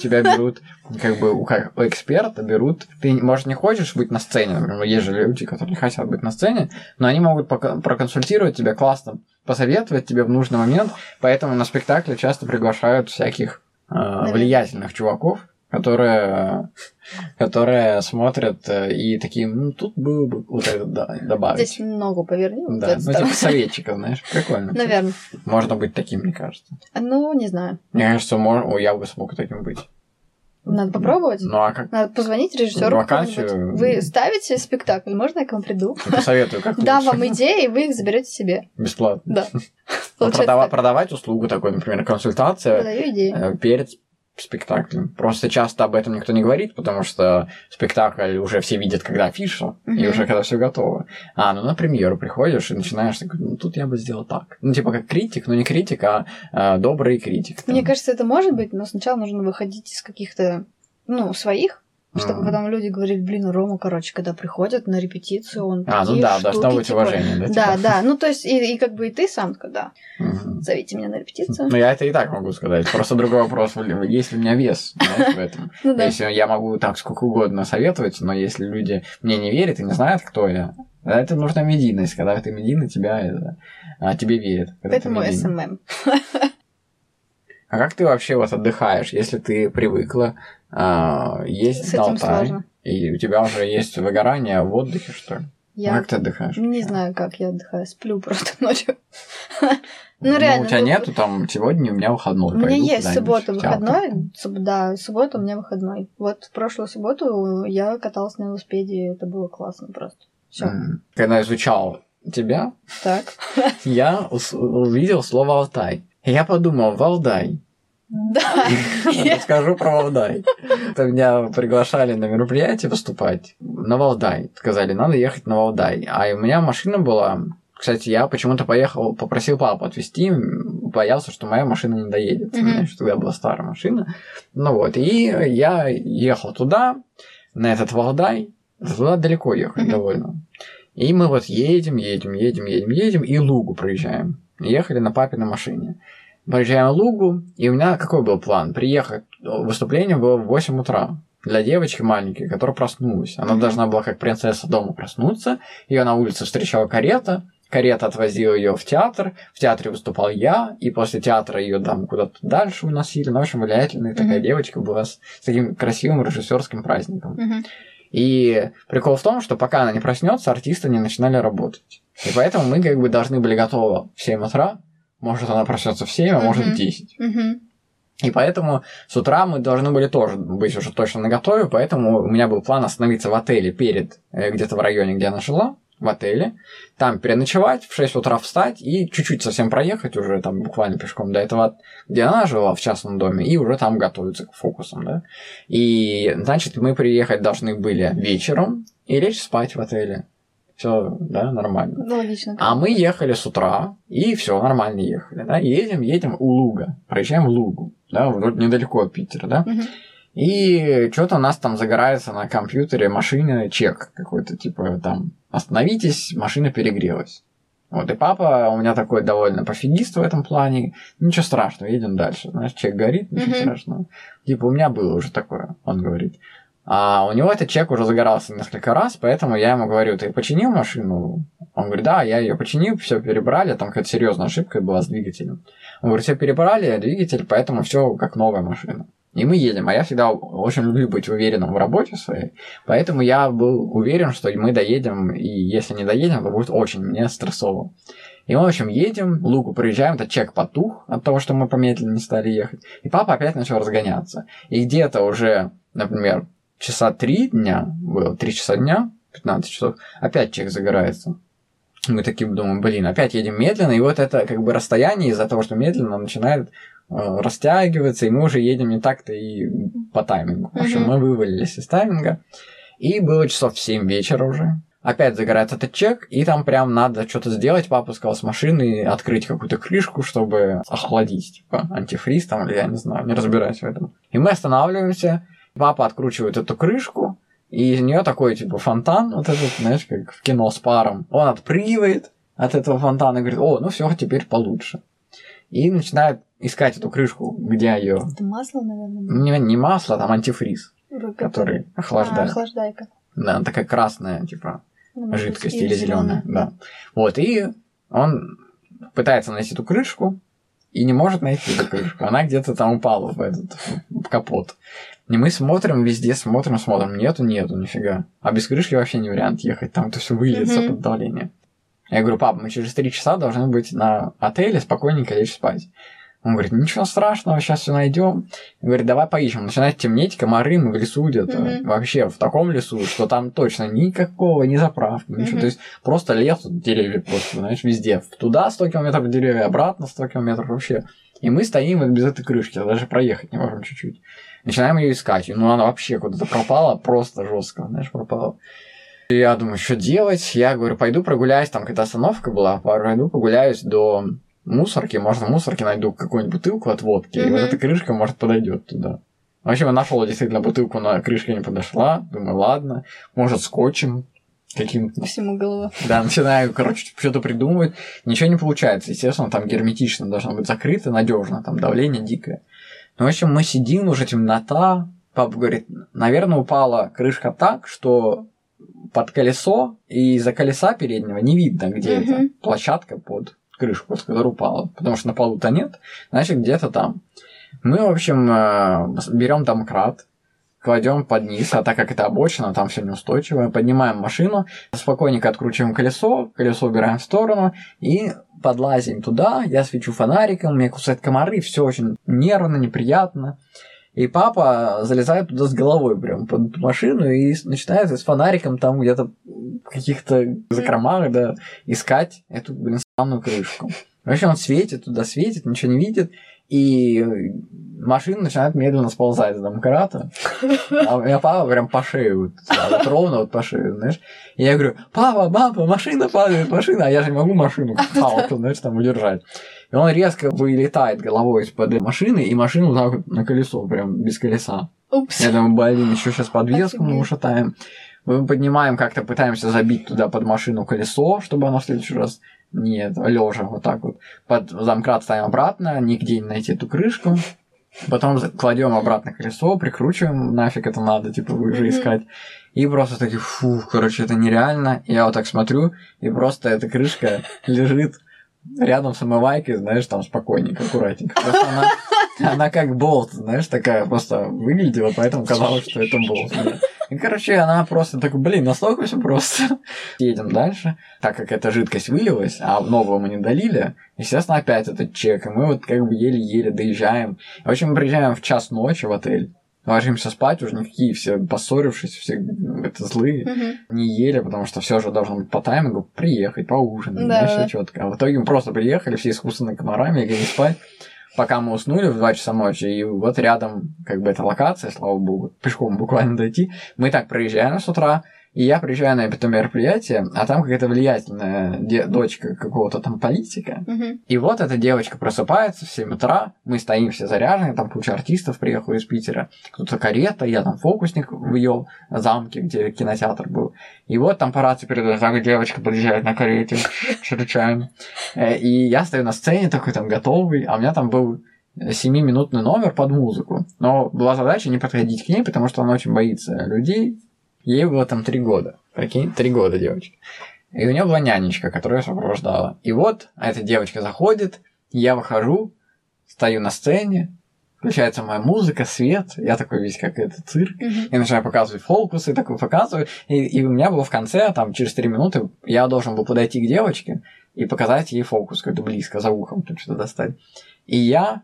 A: Тебя берут, как бы, у, эксперта берут... Ты, может, не хочешь быть на сцене, например, есть же люди, которые не хотят быть на сцене, но они могут проконсультировать тебя классно, посоветовать тебе в нужный момент, поэтому на спектакле часто приглашают всяких э, влиятельных чуваков, которые, которые смотрят э, и такие, ну, тут было бы вот это да, добавить.
B: Здесь ногу поверни. вот
A: Да, ну,
B: сторону.
A: типа советчиков, знаешь, прикольно.
B: Наверное.
A: Можно быть таким, мне кажется.
B: Ну, не знаю.
A: Мне кажется, мож- я бы смог таким быть.
B: Надо попробовать.
A: Ну, а как?
B: Надо позвонить режиссеру.
A: Вакансию-.
B: Вы ставите спектакль, можно я к вам приду?
A: Я посоветую, как лучше.
B: вам идеи, и вы их заберете себе.
A: Бесплатно.
B: Да.
A: Ну. Продавать услугу такой, например, консультация э, перед спектаклем. Просто часто об этом никто не говорит, потому что спектакль уже все видят, когда афиша, и
B: Мгм.
A: уже когда все готово. А, ну на премьеру приходишь и начинаешь такой, ну тут я бы сделал так. Ну, типа как критик, но не критик, а э, добрый критик. там.
B: Мне кажется, это может быть, но сначала нужно выходить из каких-то, ну, своих Чтобы
A: Мгм.
B: потом люди говорили, блин, Рома, короче, когда приходят на репетицию, он
A: А, ну да,
B: штуки,
A: должно быть
B: типа,
A: уважение, да?
B: Да,
A: типа?
B: да, ну то есть и, и как бы и ты сам, когда
A: Мгм.
B: зовите меня на репетицию.
A: Ну, я это и так могу сказать. Просто другой вопрос, есть ли у меня вес, в этом.
B: Ну.
A: Если я могу так сколько угодно советовать, но если люди мне не верят и не знают, кто я, это нужна медийность. Когда ты медийный, тебя это, а, тебе верят.
B: Поэтому. SMM.
A: А как ты вообще вот отдыхаешь, если ты привыкла а, ездить
B: С
A: на
B: этим
A: Алтай,
B: сложно.
A: и у тебя уже есть выгорание в отдыхе, что ли?
B: Я
A: Как ты отдыхаешь?
B: не знаю, как я отдыхаю, сплю просто ночью.
A: Ну,
B: Ну, реально.
A: у тебя
B: ну,
A: нету там сегодня у меня выходной.
B: У меня есть суббота выходной. Да, суббота у меня выходной. Вот в прошлую субботу я каталась на велосипеде, это было классно просто. Все.
A: Когда изучал тебя,
B: Так.
A: я увидел слово Алтай. Я подумал, Валдай.
B: Да.
A: Расскажу про Валдай. Меня приглашали на мероприятие выступать на Валдай. Сказали, надо ехать на Валдай. А у меня машина была... Кстати, я почему-то поехал, попросил папу отвезти, боялся, что моя машина не доедет. У меня еще тогда была старая машина. Ну вот, и я ехал туда, на этот Валдай. Туда далеко ехать
B: Мгм.
A: довольно. И мы вот едем, едем, едем, едем, едем, и Лугу проезжаем. Ехали на папиной машине. Проезжаем Лугу, и у меня какой был план? Приехать, выступление было в 8 утра. Для девочки маленькой, которая проснулась. Она должна была как принцесса дома проснуться. Ее на улице встречала карета. Карета отвозила ее в театр. В театре выступал я. И после театра ее там куда-то дальше уносили. Ну, в общем, влиятельная такая
B: Мгм.
A: девочка была с, с таким красивым режиссерским праздником.
B: Мгм.
A: И прикол в том, что пока она не проснется, артисты не начинали работать. И поэтому мы как бы должны были готовы в 7 утра. Может, она проснется в 7, а может
B: Мгм.
A: в 10.
B: Мгм.
A: И поэтому с утра мы должны были тоже быть уже точно на готове, поэтому у меня был план остановиться в отеле перед, э, где-то в районе, где она жила, в отеле, там переночевать, в 6 утра встать и чуть-чуть совсем проехать уже там буквально пешком до этого, где она жила в частном доме, и уже там готовиться к фокусам, да. И, значит, мы приехать должны были вечером и лечь спать в отеле. Все, да, нормально.
B: Ну, логично.
A: А мы ехали с утра, и все, нормально ехали, да, едем, едем у Луга, проезжаем Лугу, да, вроде недалеко от Питера, да, и что-то у нас там загорается на компьютере машина чек какой-то, типа там, остановитесь, машина перегрелась. Вот, и папа у меня такой довольно пофигист в этом плане. Ничего страшного, едем дальше. Знаешь, чек горит, ничего
B: Мгм.
A: страшного. Типа, у меня было уже такое, он говорит. А у него этот чек уже загорался несколько раз, поэтому я ему говорю, ты починил машину? Он говорит, да, я ее починил, все перебрали, там какая-то серьезная ошибка была с двигателем. Он говорит, все перебрали, двигатель, поэтому все как новая машина. И мы едем, а я всегда очень люблю быть уверенным в работе своей, поэтому я был уверен, что мы доедем, и если не доедем, то будет очень мне стрессово. И мы, в общем, едем, луку проезжаем, этот чек потух от того, что мы помедленнее стали ехать. И папа опять начал разгоняться. И где-то уже, например, часа три дня было, три часа дня, 15 часов, опять чек загорается. Мы такие думаем, блин, опять едем медленно, и вот это как бы расстояние из-за того, что медленно начинает э, растягиваться, и мы уже едем не так-то и по таймингу. В общем, мы вывалились из тайминга, и было часов в 7 вечера уже. Опять загорается этот чек, и там прям надо что-то сделать. Папа сказал с машины открыть какую-то крышку, чтобы охладить, типа антифриз там, или я не знаю, не разбираюсь в этом. И мы останавливаемся, папа откручивает эту крышку, и из нее такой, типа, фонтан, вот этот, знаешь, как в кино с паром. Он отпрыгивает от этого фонтана и говорит, о, ну все, теперь получше. И начинает искать эту крышку, где ее...
B: Это масло, наверное.
A: Не, не масло, а там антифриз,
B: Как
A: который?
B: А,
A: охлаждает.
B: охлаждайка.
A: Да, она такая красная, типа,
B: Ну,
A: жидкость или зеленая, да. Вот, и он пытается найти эту крышку и не может найти эту крышку. Она где-то там упала в этот в капот. И мы смотрим везде, смотрим, смотрим. Нету, нету, нифига. А без крышки вообще не вариант ехать. Там то все выльется
B: Мгм.
A: под давлением. Я говорю, папа, мы через три часа должны быть на отеле, спокойненько лечь спать. Он говорит, ничего страшного, сейчас все найдем. Говорит, давай поищем. Начинает темнеть, комары, мы в лесу где-то.
B: Мгм.
A: Вообще в таком лесу, что там точно никакого, ни заправки, ничего.
B: Мгм.
A: То есть просто лес, деревья просто, знаешь, везде. Туда 100 километров деревья, обратно 100 километров вообще. И мы стоим вот без этой крышки, даже проехать не можем чуть-чуть. Начинаем ее искать. Ну, она вообще куда-то пропала, просто жестко, знаешь, пропала. И я думаю, что делать? Я говорю, пойду прогуляюсь, там какая-то остановка была, пойду прогуляюсь до мусорки, может, в мусорке найду какую-нибудь бутылку от водки, и вот эта крышка, может, подойдет туда. В общем, я нашел действительно бутылку, на крышке не подошла. Думаю, ладно, может, скотчем каким-то.
B: Всему голова.
A: Да, начинаю, короче, что-то придумывать. Ничего не получается. Естественно, там герметично должно быть закрыто, надежно, там давление дикое. Ну, в общем, мы сидим, уже темнота. Папа говорит, наверное, упала крышка так, что под колесо, и из-за колеса переднего не видно, где
B: Мгм.
A: это площадка под крышку, с которой упала. Потому что на полу-то нет, значит, где-то там. Мы, в общем, берем домкрат, кладем под низ, а так как это обочина, там все неустойчиво, поднимаем машину, спокойненько откручиваем колесо, колесо убираем в сторону и подлазим туда, я свечу фонариком, меня кусают комары, все очень нервно, неприятно. И папа залезает туда с головой прям под машину и начинает с фонариком там где-то в каких-то закромах, да, искать эту, блин, странную крышку. В общем, он светит туда, светит, ничего не видит, и машина начинает медленно сползать с домкрата. А у меня папа прям по шее, вот, а вот ровно вот по шее, знаешь. И я говорю, папа, папа, машина падает, машина, а я же не могу машину палку, знаешь, там удержать. И он резко вылетает головой из-под машины, и машину так на колесо, прям без колеса.
B: Упс.
A: Я думаю, блин, еще сейчас подвеску мы ушатаем. Мы поднимаем, как-то пытаемся забить туда под машину колесо, чтобы оно в следующий раз нет, лежа вот так вот. Под замкрат ставим обратно, нигде не найти эту крышку. Потом кладем обратно колесо, прикручиваем, нафиг это надо, типа, вы же
B: Мгм.
A: искать. И просто такие, фу, короче, это нереально. Я вот так смотрю, и просто эта крышка лежит рядом с омывайкой, знаешь, там спокойненько, аккуратненько. Просто она, она как болт, знаешь, такая просто выглядела, поэтому казалось, что это болт. И, короче, она просто такой, блин, настолько все просто. Едем дальше. Так как эта жидкость вылилась, а новую мы не долили, естественно, опять этот чек. И мы вот как бы еле-еле доезжаем. В общем, мы приезжаем в час ночи в отель. Ложимся спать, уже никакие все поссорившись, все ну, это злые. Не ели, потому что все же должно быть по таймингу приехать, поужинать,
B: Да,
A: все четко. А в итоге мы просто приехали, все искусственные комарами, легли спать, пока мы уснули в 2 часа ночи, и вот рядом, как бы, эта локация, слава богу, пешком буквально дойти, мы так проезжаем с утра, и я приезжаю на это мероприятие, а там какая-то влиятельная де- дочка какого-то там политика,
B: Мгм.
A: и вот эта девочка просыпается в 7 утра, мы стоим все заряжены, там куча артистов приехала из Питера, кто-то карета, я там фокусник в ее замке, где кинотеатр был. И вот там по рации передают, так девочка подъезжает на карете, чрезвычайно. Э, И я стою на сцене такой там готовый, а у меня там был семиминутный номер под музыку. Но была задача не подходить к ней, потому что она очень боится людей. Ей было там три года. Прикинь, три года девочка. И у нее была нянечка, которая сопровождала. И вот эта девочка заходит, я выхожу, стою на сцене, включается моя музыка, свет, я такой весь как это цирк.
B: Мгм.
A: Я начинаю показывать фокусы, такой показываю. И, и у меня было в конце, там, через три минуты, я должен был подойти к девочке и показать ей фокус как-то близко, за ухом, там что-то достать. И я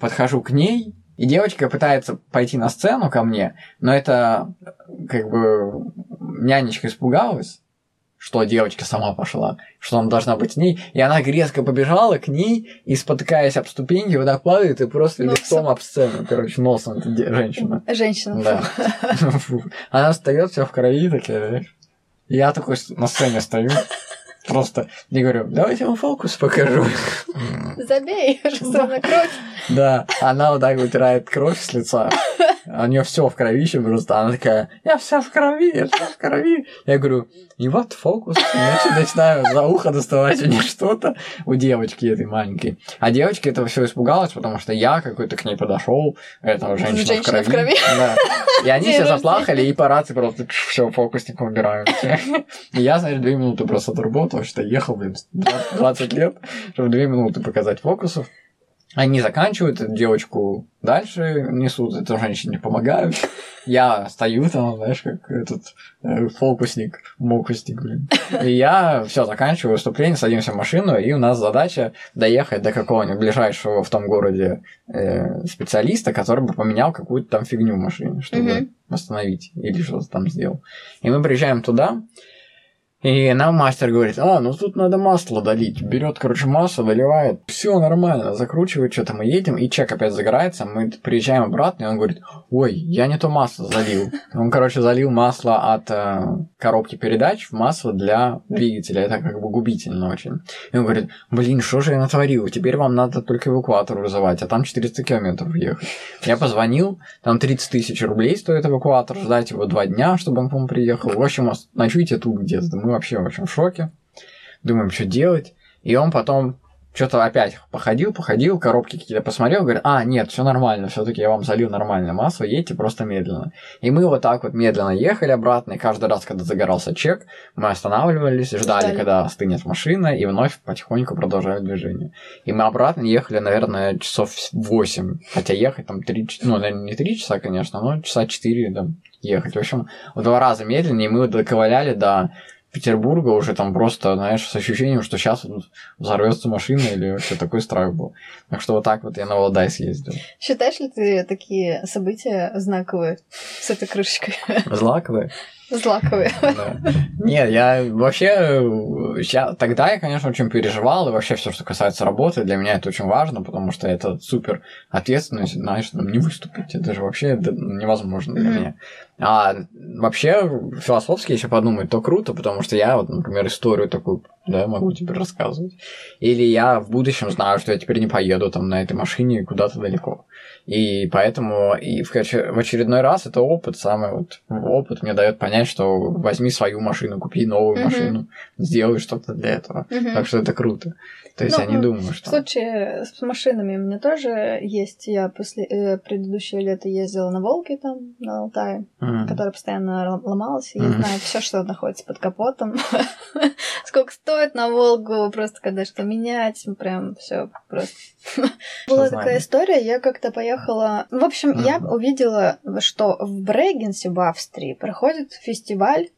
A: подхожу к ней, и девочка пытается пойти на сцену ко мне, но это как бы нянечка испугалась, что девочка сама пошла, что она должна быть с ней, и она резко побежала к ней и, спотыкаясь об ступеньки, вот так падает и просто
B: Носом.
A: лицом об сцену, короче, носом эта де- женщина.
B: Женщина.
A: Да. Она встает вся в крови, такая, знаешь. Я такой на сцене стою, просто не говорю, давайте вам фокус покажу.
B: Забей, что на кровь.
A: Да, она вот так вытирает кровь с лица. У нее все в кровище просто. Она такая, я вся в крови, я вся в крови. Я говорю, и вот фокус. Значит, начинаю за ухо доставать у нее что-то у девочки этой маленькой. А девочка этого все испугалась, потому что я какой-то к ней подошел, это женщина,
B: Женщина
A: в
B: в
A: крови.
B: крови.
A: Да. И они
B: День
A: все
B: рождения.
A: заплакали, и по рации просто все, фокусник убирают. И я, знаешь, две минуты просто отработал, что ехал, блин, 20 лет, чтобы две минуты показать фокусов. Они заканчивают, эту девочку дальше несут, этой женщине помогают. Я стою там, знаешь, как этот э, фокусник, мокусник, блин. И я все заканчиваю выступление, садимся в машину, и у нас задача доехать до какого-нибудь ближайшего в том городе э, специалиста, который бы поменял какую-то там фигню в машине, чтобы
B: Мгм.
A: восстановить или что-то там сделал. И мы приезжаем туда, И нам мастер говорит, а, ну тут надо масло долить. Берет, короче, масло, доливает. Все нормально, закручивает, что-то мы едем, и чек опять загорается. Мы приезжаем обратно, и он говорит, ой, я не то масло залил. Он, короче, залил масло от э, коробки передач в масло для двигателя. Это как бы губительно очень. И он говорит, блин, что же я натворил? Теперь вам надо только эвакуатор вызывать, а там 400 километров ехать. Я позвонил, там 30 тысяч рублей стоит эвакуатор, ждать его два дня, чтобы он, по-моему, приехал. В общем, ночуйте тут где-то. Мы вообще в общем в шоке. Думаем, что делать. И он потом что-то опять походил, походил, коробки какие-то посмотрел, говорит, а, нет, все нормально, все-таки я вам залил нормальное масло, едьте просто медленно. И мы вот так вот медленно ехали обратно, и каждый раз, когда загорался чек, мы останавливались, ждали, ждали. когда остынет машина, и вновь потихоньку продолжали движение. И мы обратно ехали, наверное, часов 8, хотя ехать там 3, ну, не 3 часа, конечно, но часа 4 там, ехать. В общем, в два раза медленнее, и мы доковыляли до Петербурга уже там просто, знаешь, с ощущением, что сейчас взорвется машина или вообще такой страх был. Так что вот так вот я на Валдай съездил.
B: Считаешь ли ты такие события знаковые с этой крышечкой?
A: Знаковые?
B: Злаковые.
A: Да. Нет, я вообще... Я, тогда я, конечно, очень переживал, и вообще все, что касается работы, для меня это очень важно, потому что это супер ответственность, знаешь, там, не выступить. Это же вообще невозможно для mm-hmm. меня. А вообще, философски, если подумать, то круто, потому что я, вот, например, историю такую, да, могу теперь рассказывать. Или я в будущем знаю, что я теперь не поеду там на этой машине куда-то далеко. И поэтому и в, в очередной раз это опыт, самый вот опыт мне дает понять, что возьми свою машину, купи новую mm-hmm. машину, сделай что-то для этого. Mm-hmm. Так что это круто. То есть ну, я не думаю, что...
B: В случае с машинами у меня тоже есть. Я после э, предыдущего лета ездила на Волге там, на Алтае, mm-hmm. которая постоянно ломалась. И mm-hmm. я знаю все, что находится под капотом. Сколько стоит на Волгу, просто когда что менять, прям все просто. Была такая история, я как-то поехала... В общем, я увидела, что в Брейгенсе в Австрии проходит фестиваль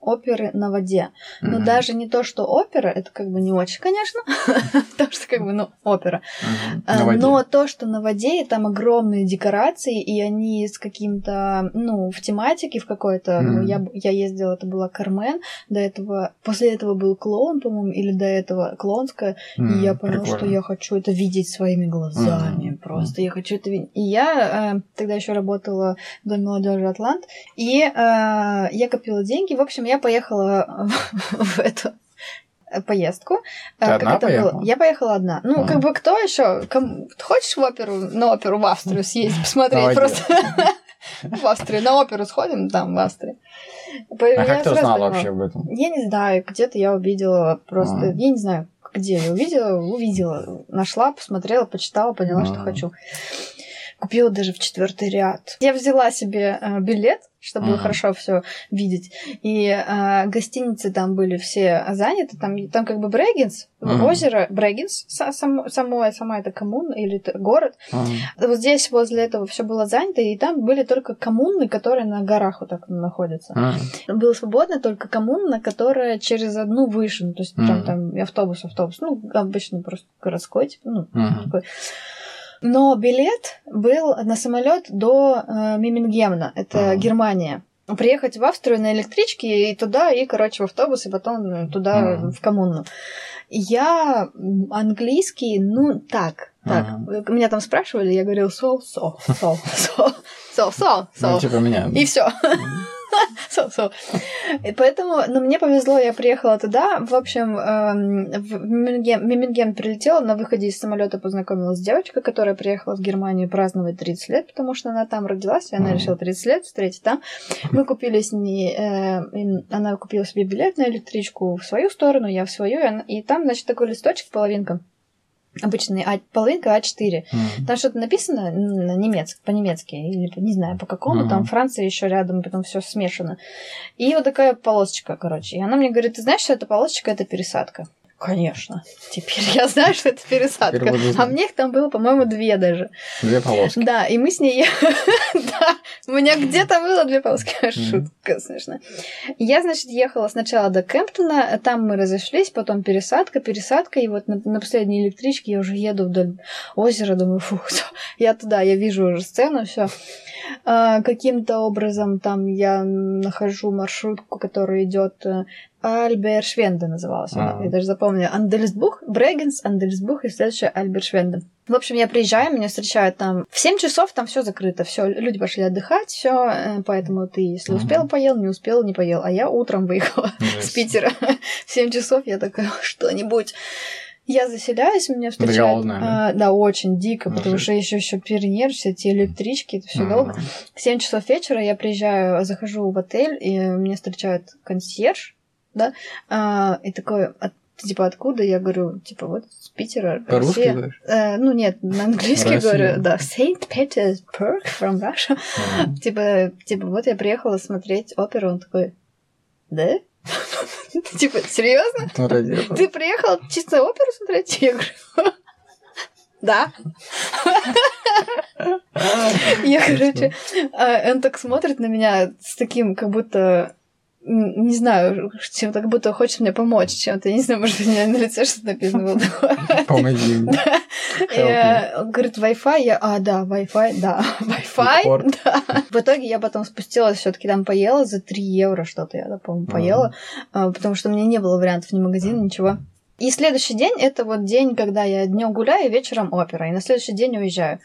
B: оперы на воде. Но mm-hmm. даже не то, что опера, это как бы не очень, конечно, потому что как бы, ну, опера. Mm-hmm. Но то, что на воде, и там огромные декорации, и они с каким-то, ну, в тематике в какой-то, mm-hmm. ну, я, я ездила, это была Кармен, до этого, после этого был клоун, по-моему, или до этого клоунская, и я поняла, Прикольно. что я хочу это видеть своими глазами, просто я хочу это видеть. И я э, тогда еще работала в Доме молодежи Атлант, и э, я копила деньги, в общем, я поехала в эту поездку.
A: Ты как одна это поехала?
B: Было? Я поехала одна. Ну, а. как бы кто еще? Хочешь в оперу, на оперу в Австрию съездить, посмотреть просто? В Австрию, на оперу сходим там, в Австрии.
A: А как ты узнала вообще об этом?
B: Я не знаю, где-то я увидела просто, я не знаю, где я увидела, увидела, нашла, посмотрела, почитала, поняла, что хочу. Купила даже в четвертый ряд. Я взяла себе э, билет, чтобы mm-hmm. хорошо все видеть. И э, гостиницы там были все заняты. Там, там как бы Брегинс, mm-hmm. озеро Брегинс, сам, само, сама эта коммуна или это город. Mm-hmm. Вот здесь возле этого все было занято, и там были только коммуны, которые на горах вот так находятся. Mm-hmm. Было свободно только коммуна, которая через одну выше. Ну, то есть mm-hmm. там, там автобус, автобус. Ну, обычно просто городской, типа, ну, mm-hmm. такой. Но билет был на самолет до э, Мимингемна, это а. Германия. Приехать в Австрию на электричке и туда, и, короче, в автобус, и потом туда, а. в коммуну. Я английский, ну, так, так. Ага. Меня там спрашивали, я говорил so, so, so, so, so, so, so.
A: Ну, типа меня.
B: И все. so, so. И поэтому, ну, мне повезло, я приехала туда. В общем, эм, в Миминген, Миминген прилетела, на выходе из самолета познакомилась с девочкой, которая приехала в Германию праздновать 30 лет, потому что она там родилась, и она решила 30 лет встретить там. Мы купили с ней, э, она купила себе билет на электричку в свою сторону, я в свою, и там, значит, такой листочек, половинка обычный а, половинка А4. Mm-hmm. Там что-то написано на немецк, по-немецки, или не знаю по какому, mm-hmm. там Франция еще рядом, потом все смешано. И вот такая полосочка, короче. И она мне говорит, ты знаешь, что эта полосочка это пересадка? Конечно. Теперь я знаю, что это пересадка. А мне их там было, по-моему, две даже.
A: Две полоски.
B: Да, и мы с ней... да, у меня где-то было две полоски. Шутка смешная. Я, значит, ехала сначала до Кемптона, там мы разошлись, потом пересадка, пересадка, и вот на, последней электричке я уже еду вдоль озера, думаю, фух, я туда, я вижу уже сцену, все. А, каким-то образом там я нахожу маршрутку, которая идет э, Альбершвенде называлась она.
A: А.
B: Я даже запомню. Андельсбух, Брегенс, Андельсбух и следующая Альбершвенде. В общем, я приезжаю, меня встречают там в 7 часов, там все закрыто, все, люди пошли отдыхать, все, поэтому ты, если успел, поел, не успел, не поел. А я утром выехала с. Питера в 7 часов, я такая, что-нибудь. Я заселяюсь, меня встречают.
A: голодная, да?
B: а, да, очень дико,
A: Ну,
B: потому
A: жесть.
B: что еще еще перенерв, все эти электрички, это все долго. В 7 часов вечера я приезжаю, захожу в отель, и меня встречает консьерж, да, а, и такой, «А ты, типа, откуда? Я говорю, типа, вот с Питера,
A: По-русски
B: Россия».
A: говоришь?
B: Э, ну, нет, на английский
A: Россия.
B: говорю, да, Saint Petersburg from Russia. Типа, типа, вот я приехала смотреть оперу, он такой, да? Типа, серьезно?
A: Ну.
B: Ты приехал чисто оперу смотреть? Я говорю, да. Я, короче, а, он так смотрит на меня с таким, как будто не знаю, чем-то, как будто хочет мне помочь чем-то. Я не знаю, может быть, у меня на лице что-то написано было.
A: Помоги мне.
B: Э, говорит, Wi-Fi, я, а, да, Wi-Fi, да, Wi-Fi, да. В итоге я потом спустилась, все таки там поела за 3 евро что-то, я, да, по-моему,
A: Мгм.
B: поела, а, потому что у меня не было вариантов ни магазина, ничего. И следующий день это вот день, когда я днем гуляю, вечером опера, и на следующий день уезжаю.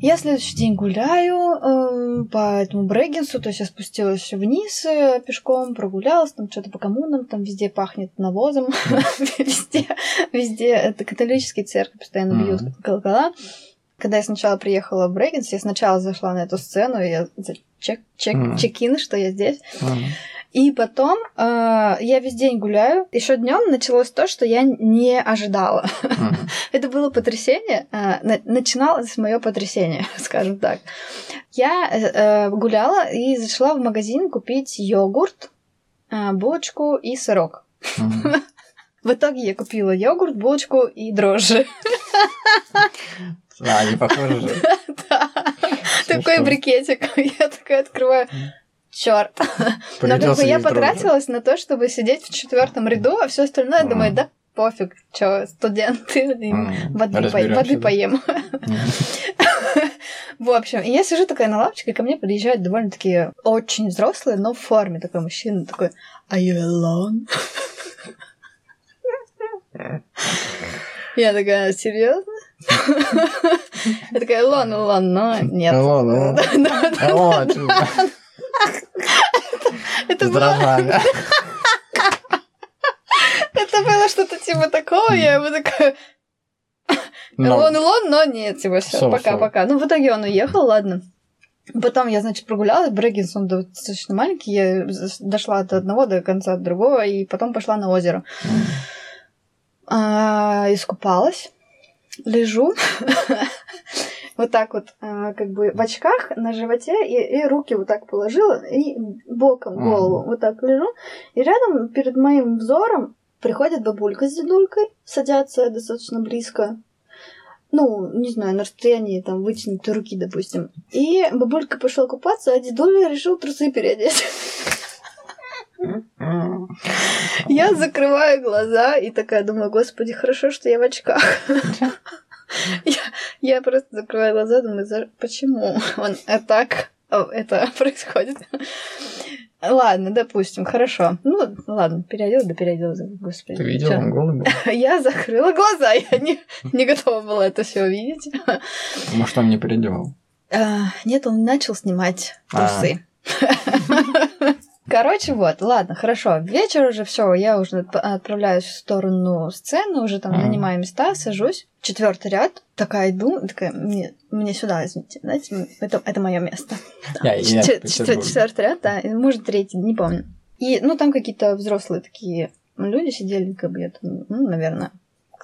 B: Я следующий день гуляю эм, по этому Брегенсу, то есть я спустилась вниз э, пешком, прогулялась, там что-то по коммунам, там везде пахнет навозом, везде, везде это католические церкви постоянно бьют колокола. Когда я сначала приехала в Брегенс, я сначала зашла на эту сцену, и я чекин, что я здесь. И потом э, я весь день гуляю. Еще днем началось то, что я не ожидала.
A: М.
B: Это было потрясение. э, на- начиналось мое потрясение, скажем так. Я э, э, гуляла и зашла в магазин купить йогурт, э, булочку и сырок.
A: М.
B: В итоге я купила йогурт, булочку и дрожжи.
A: А, не похоже же.
B: Да. Такой брикетик. Я такая открываю. Черт. Но как бы я потратилась на то, чтобы сидеть в четвертом ряду, а все остальное, думаю, да пофиг, что студенты, воды, по- воды поем. В общем, я сижу такая на лавочке, и ко мне подъезжают довольно-таки очень взрослые, но в форме такой мужчина, такой, are you alone? Я такая, серьезно? Я такая, alone, alone, но нет.
A: Алло, алло.
B: Это было, это было что-то типа такого, я ему такая,
A: Но-
B: Илон, Илон, но нет, типа, все, пока-пока. Ну, в итоге он уехал, ладно. Потом я, значит, прогулялась, Брэггинс, он достаточно маленький, я дошла от одного до конца другого, и потом пошла на озеро. А, искупалась, лежу, вот так вот, а, как бы в очках на животе, и, и руки вот так положила, и боком голову вот так лежу, и рядом перед моим взором приходит бабулька с дедулькой, садятся достаточно близко, ну, не знаю, на расстоянии там вытянутой руки, допустим. И бабулька пошел купаться, а дедуля решил трусы переодеть. Я закрываю глаза и такая думаю, господи, хорошо, что я в очках. Я, я просто закрываю глаза, думаю, «За- почему он так э, это происходит? Ладно, допустим, хорошо. Ну, ладно, переодела, да переодела, господи.
A: Ты видела, он голый был?
B: Я закрыла глаза, я не, не готова была это все увидеть.
A: Может, он не переделал?
B: А, Нет, он начал снимать
A: А.
B: трусы. Короче, вот, ладно, хорошо. Вечер уже все, я уже отп- отправляюсь в сторону сцены, уже там
A: Мгм.
B: нанимаю места, сажусь. Четвертый ряд, такая иду, такая, мне, мне сюда, извините, знаете, это, это мое место. Четвертый ряд, да, может, третий, не помню. И, ну, там какие-то взрослые такие люди сидели, как бы, я там, ну, наверное,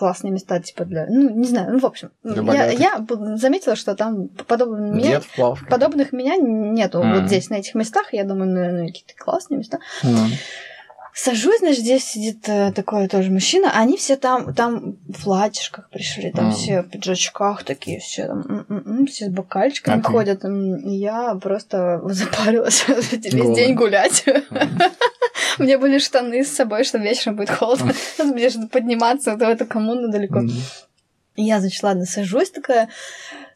B: классные места, типа, для... Ну, не знаю, ну, в общем. Я, я заметила, что там подобных меня,
A: плавках.
B: подобных меня нету
A: Мгм.
B: вот здесь, на этих местах. Я думаю, наверное, какие-то классные места.
A: М.
B: Сажусь, значит, здесь сидит э, такой тоже мужчина. Они все там, там в платьишках пришли, там
A: Мгм.
B: все в пиджачках такие, все там, м-м-м, все с бокальчиками
A: А
B: ходят. И Я просто запарилась весь день гулять. У меня были штаны с собой, что вечером будет холодно. Мне же подниматься в эту коммуну далеко. Я, значит, ладно, сажусь такая,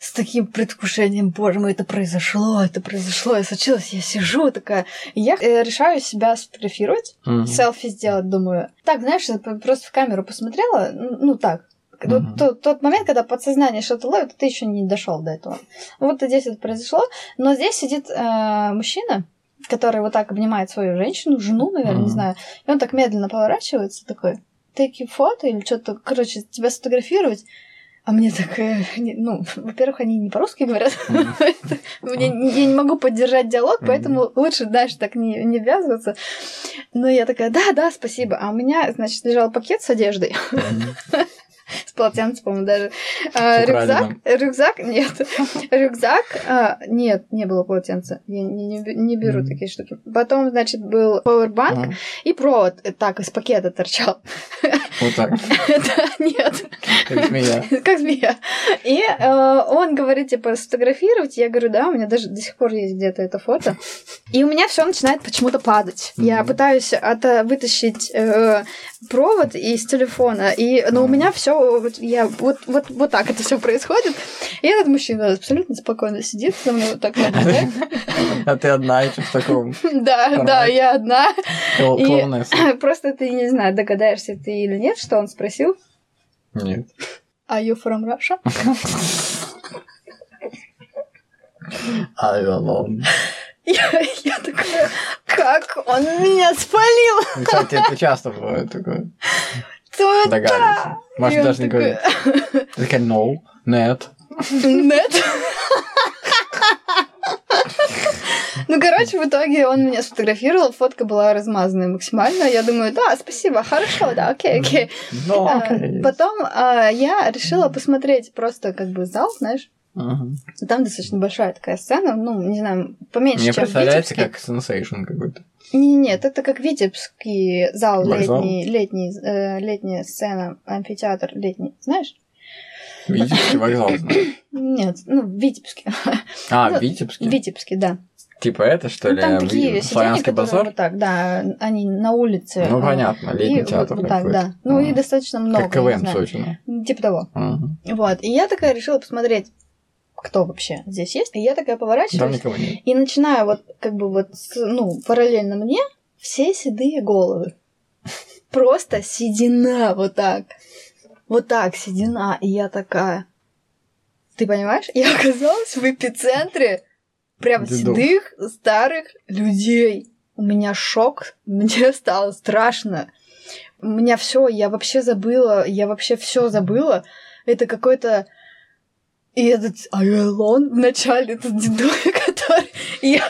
B: с таким предвкушением, боже мой, это произошло, это произошло, я случилось, я сижу такая. И я э, решаю себя сфотографировать,
A: Мгм.
B: селфи сделать, думаю. Так, знаешь, просто в камеру посмотрела, ну, так.
A: Мгм.
B: тот, тот момент, когда подсознание что-то ловит, ты еще не дошел до этого. Вот здесь это произошло. Но здесь сидит э, мужчина, который вот так обнимает свою женщину, жену, наверное, не
A: Мгм.
B: знаю. И он так медленно поворачивается, такой, take фото или что-то, короче, тебя сфотографировать. А мне так, ну, во-первых, они не по-русски говорят. Мне, я не могу поддержать диалог, поэтому лучше, знаешь, так не, не ввязываться. Но я такая, да, да, спасибо. А у меня, значит, лежал пакет с одеждой. с полотенцем, по-моему, даже. А, рюкзак, рюкзак, нет. Рюкзак, а, нет, не было полотенца. Я не, не, не беру такие штуки. Потом, значит, был пауэрбанк
A: Мгм.
B: и провод э, так из пакета торчал.
A: Вот так,
B: Это нет.
A: как змея.
B: как змея. И э, он говорит, типа, сфотографировать. Я говорю, да, у меня даже до сих пор есть где-то это фото. И у меня все начинает почему-то падать. Я пытаюсь это вытащить э, провод из телефона, и, но у
A: Мгм.
B: меня все, вот, я, вот, вот, вот так это все происходит. И этот мужчина абсолютно спокойно сидит со мной вот так наблюдает.
A: А ты одна еще в таком
B: Да, да, я одна. Просто ты не знаю, догадаешься ты или нет, что он спросил.
A: Нет.
B: Are you from Russia?
A: I alone.
B: Я, я такая, как он меня спалил?
A: Ну, Кстати, это часто бывает такое.
B: Кто это? Он
A: даже не говорит. Такая, no, нет.
B: Нет. Ну, короче, в итоге он меня сфотографировал, фотка была размазанная максимально. Я думаю, да, спасибо, хорошо, да, окей, окей.
A: Ну,
B: А,
A: окей.
B: Потом а, я решила посмотреть просто как бы зал, знаешь.
A: Мгм.
B: Там достаточно большая такая сцена, ну, не знаю, поменьше,
A: Мне
B: чем
A: представляется, как сенсейшн какой-то.
B: Не, нет, это как Витебский зал,
A: Вокзал?
B: летний, летний, э, летняя сцена, амфитеатр летний, знаешь?
A: Витебский вокзал.
B: Нет, ну, Витебский.
A: А,
B: Ну,
A: Витебский?
B: Витебский, да.
A: Типа это, что
B: Ну,
A: ли?
B: там такие сиденья,
A: Славянский
B: которые
A: базар?
B: вот так, да, они на улице.
A: Ну,
B: а,
A: понятно,
B: и
A: летний
B: вот-
A: театр
B: вот так, да. Ну, и
A: Ага.
B: достаточно много,
A: Как КВН. Сочина.
B: Типа того.
A: Мгм.
B: Вот. И я такая решила посмотреть, кто вообще здесь есть. И я такая
A: Там
B: поворачиваюсь
A: нет.
B: и начинаю вот как бы вот, ну, параллельно мне все седые головы. Просто седина вот так. Вот так седина. И я такая... Ты понимаешь? Я оказалась в эпицентре прям
A: Дедов.
B: седых старых людей. У меня шок, мне стало страшно. У меня все, я вообще забыла, я вообще все забыла. Это какой-то... И этот Айлон в начале, этот дедуля, который... Я...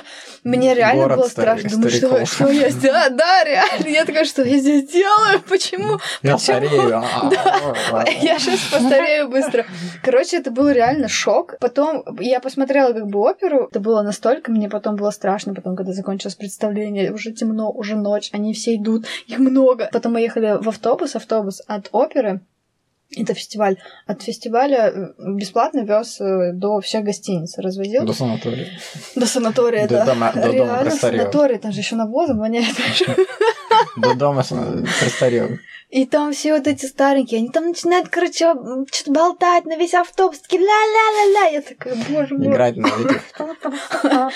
B: Мне реально
A: Город
B: было страшно. Думаю, что, что я здесь... Да, да, реально. Я такая, что я здесь делаю? Почему?
A: Я
B: Почему?
A: старею. а, а, а.
B: Я сейчас постарею быстро. Короче, это был реально шок. Потом я посмотрела как бы оперу. Это было настолько, мне потом было страшно. Потом, когда закончилось представление, уже темно, уже ночь, они все идут, их много. Потом мы ехали в автобус, автобус от оперы. Это фестиваль. От фестиваля э, бесплатно вез э, до всех гостиниц. Развозил.
A: До санатория.
B: До санатория,
A: До
B: да.
A: дома- до дома престарелых.
B: там же еще навозом воняет.
A: До дома престарелых.
B: И там все вот эти старенькие, они там начинают, короче, что-то болтать на весь автобус, такие ля-ля-ля-ля. Я такая, боже мой.
A: Играть на.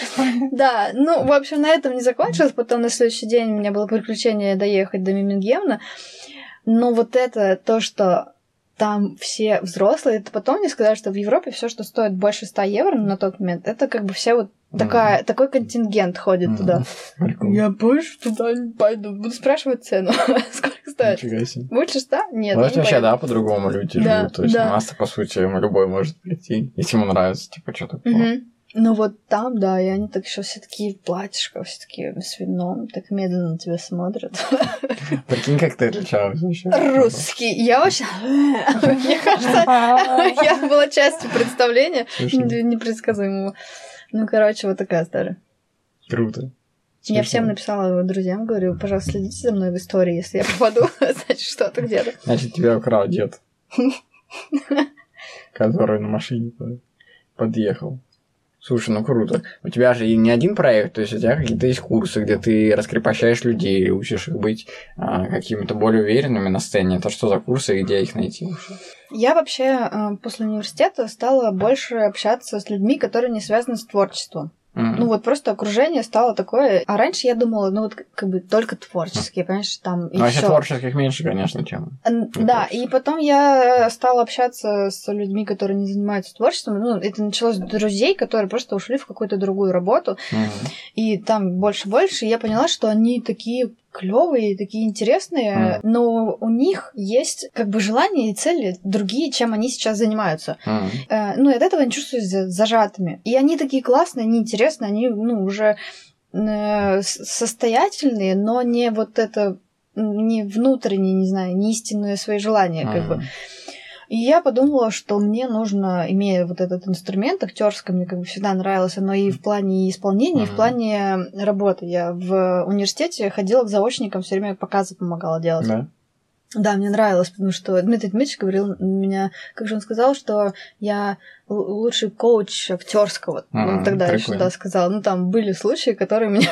B: Да, ну, в общем, на этом не закончилось. Потом на следующий день у меня было приключение доехать до Мимингемна. Но вот это то, что там все взрослые, это потом мне сказали, что в Европе все, что стоит больше 100 евро на тот момент, это как бы все вот такая, такой контингент ходит
A: Мгм.
B: туда.
A: Прикол.
B: Я больше туда не пойду. Буду спрашивать цену. Сколько стоит?
A: Себе.
B: Больше 100? Нет,
A: Может, вообще,
B: поеду.
A: да, по-другому люди
B: Да,
A: живут. То есть
B: да.
A: нас-то, по сути, любой может прийти, если ему нравится, типа, что такое.
B: Мгм. Ну вот там, да, и они так еще все такие в платьишках, все такие с вином, так медленно на тебя смотрят.
A: Прикинь, как ты отличалась вообще.
B: Русский. Я вообще... Мне кажется, я была частью представления непредсказуемого. Ну, короче, вот такая история.
A: Круто.
B: Я всем написала друзьям, говорю, пожалуйста, следите за мной в истории, если я пропаду, значит, что-то где-то.
A: Значит, тебя украл дед. Который на машине под- подъехал. Слушай, ну круто. У тебя же и не один проект, то есть у тебя какие-то есть курсы, где ты раскрепощаешь людей, учишь их быть а, какими-то более уверенными на сцене. Это что за курсы и где их найти?
B: Я вообще э, после университета стала больше общаться с людьми, которые не связаны с творчеством. Mm-hmm. Ну вот просто окружение стало такое. А раньше я думала, ну вот как бы только творческие, понимаешь, там
A: и ну, всё. творческих меньше, конечно, чем.
B: Да, и потом я стала общаться с людьми, которые не занимаются творчеством. Ну, это началось с друзей, которые просто ушли в какую-то другую работу. Mm-hmm. И там больше-больше. И я поняла, что они такие клевые, такие интересные, mm. но у них есть как бы желания и цели другие, чем они сейчас занимаются. Mm. Э, ну и от этого они чувствуют зажатыми. И они такие классные, они интересные, они ну, уже э, состоятельные, но не вот это не внутренние, не знаю, не истинные свои желания, mm. как бы. И я подумала, что мне нужно, имея вот этот инструмент, актерское мне как бы всегда нравилось, оно и в плане исполнения, mm-hmm. и в плане работы. Я в университете ходила к заочникам, все время показы помогала делать. Да. Да, мне нравилось, потому что Дмитрий Дмитриевич говорил меня, как же он сказал, что я лучший коуч актерского. А, он тогда прикольно. еще да, сказал. Ну, там были случаи, которые меня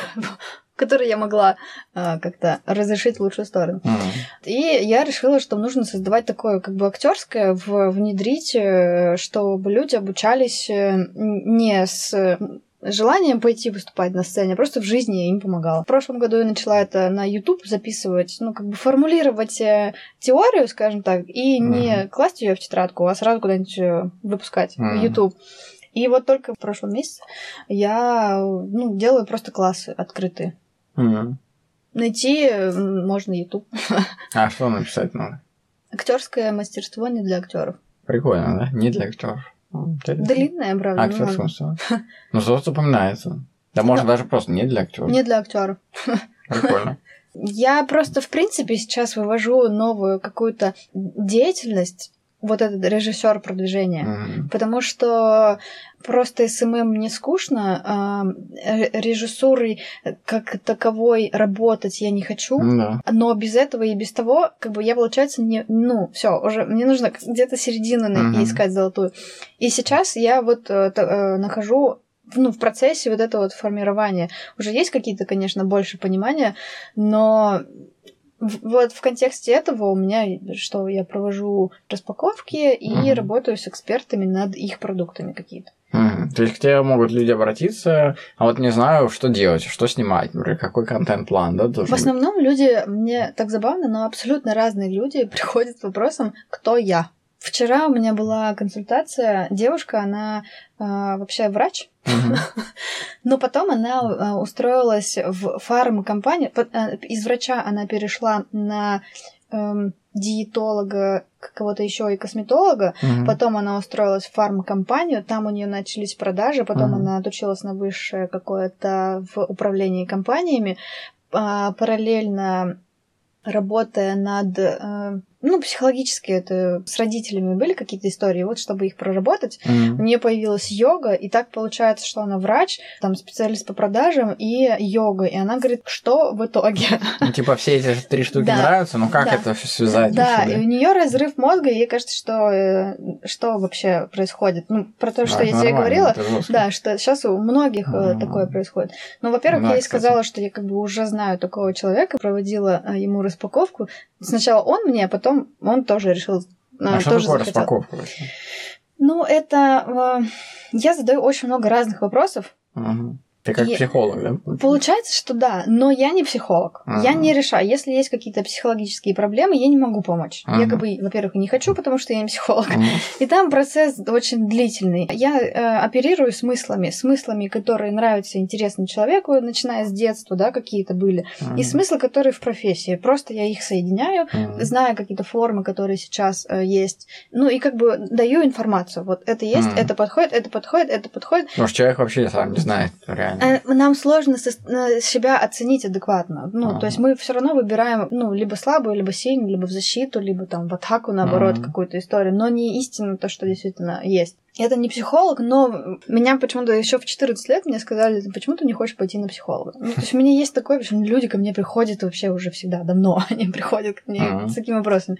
B: которые я могла а, как-то разрешить в лучшую сторону. Mm-hmm. И я решила, что нужно создавать такое как бы актерское, в, внедрить, э, чтобы люди обучались э, не с желанием пойти выступать на сцене, а просто в жизни я им помогала. В прошлом году я начала это на YouTube записывать, ну, как бы формулировать э, теорию, скажем так, и mm-hmm. не класть ее в тетрадку, а сразу куда-нибудь выпускать mm-hmm. в YouTube. И вот только в прошлом месяце я ну, делаю просто классы открытые. Угу. Найти можно YouTube.
A: А что написать надо?
B: Актерское мастерство не для актеров.
A: Прикольно, да? Не для актеров.
B: Длинное, правда.
A: Актерское мастерство. Ну, что запоминается. Да можно даже просто не для актеров.
B: Не для актеров.
A: Прикольно.
B: Я просто, в принципе, сейчас вывожу новую какую-то деятельность вот этот режиссер продвижения. Mm-hmm. Потому что просто SMM не скучно, а режиссурой как таковой работать я не хочу.
A: Mm-hmm.
B: Но без этого и без того, как бы я, получается, не. Ну, все, уже мне нужно где-то середину mm-hmm. искать золотую. И сейчас я вот э, э, нахожу ну, в процессе вот этого вот формирования. Уже есть какие-то, конечно, больше понимания, но вот в контексте этого у меня, что я провожу распаковки и mm-hmm. работаю с экспертами над их продуктами какие-то.
A: Mm-hmm. То есть к тебе могут люди обратиться, а вот не знаю, что делать, что снимать, например, какой контент-план, да?
B: В основном люди, мне так забавно, но абсолютно разные люди приходят с вопросом, кто я. Вчера у меня была консультация, девушка, она э, вообще врач, но потом она э, устроилась в фармкомпанию, э, из врача она перешла на э, диетолога, кого-то еще и косметолога, потом она устроилась в фармкомпанию, там у нее начались продажи, потом она отучилась на высшее какое-то в управлении компаниями, а, параллельно работая над э, ну, психологически это с родителями были какие-то истории, вот чтобы их проработать, mm-hmm. у нее появилась йога, и так получается, что она врач, там специалист по продажам и йога, и она говорит, что в итоге.
A: Ну, типа все эти три штуки нравятся, но как да. это все связать?
B: Да, и у нее разрыв мозга, и ей кажется, что э, что вообще происходит. Ну, про то, что да, я тебе говорила, да, что сейчас у многих mm-hmm. такое происходит. Ну, во-первых, да, я ей кстати. сказала, что я как бы уже знаю такого человека, проводила э, ему распаковку. Сначала он мне, а потом он тоже решил...
A: А, а что тоже такое захотел. распаковка вообще?
B: Ну, это... Э, я задаю очень много разных вопросов.
A: Угу. Ты как и психолог, да?
B: Получается, что да, но я не психолог. Ага. Я не решаю. Если есть какие-то психологические проблемы, я не могу помочь. Ага. Я как бы, во-первых, не хочу, потому что я не психолог. Ага. И там процесс очень длительный. Я э, оперирую смыслами, смыслами, которые нравятся, интересны человеку, начиная с детства, да, какие-то были, ага. и смыслы, которые в профессии. Просто я их соединяю, ага. зная какие-то формы, которые сейчас э, есть. Ну и как бы даю информацию. Вот это есть, ага. это подходит, это подходит, это подходит.
A: Может, человек вообще сам не знает реально.
B: Э, нам сложно себя оценить адекватно. Ну, то есть мы все равно выбираем, ну, либо слабую, либо сильную, либо в защиту, либо там в атаку, наоборот, какую-то историю, но не истинно то, что действительно есть. Это не психолог, но меня почему-то еще в 14 лет мне сказали, почему ты не хочешь пойти на психолога? Ну, то есть у меня есть такое, почему люди ко мне приходят вообще уже всегда, давно они приходят ко мне uh-huh. с такими вопросами.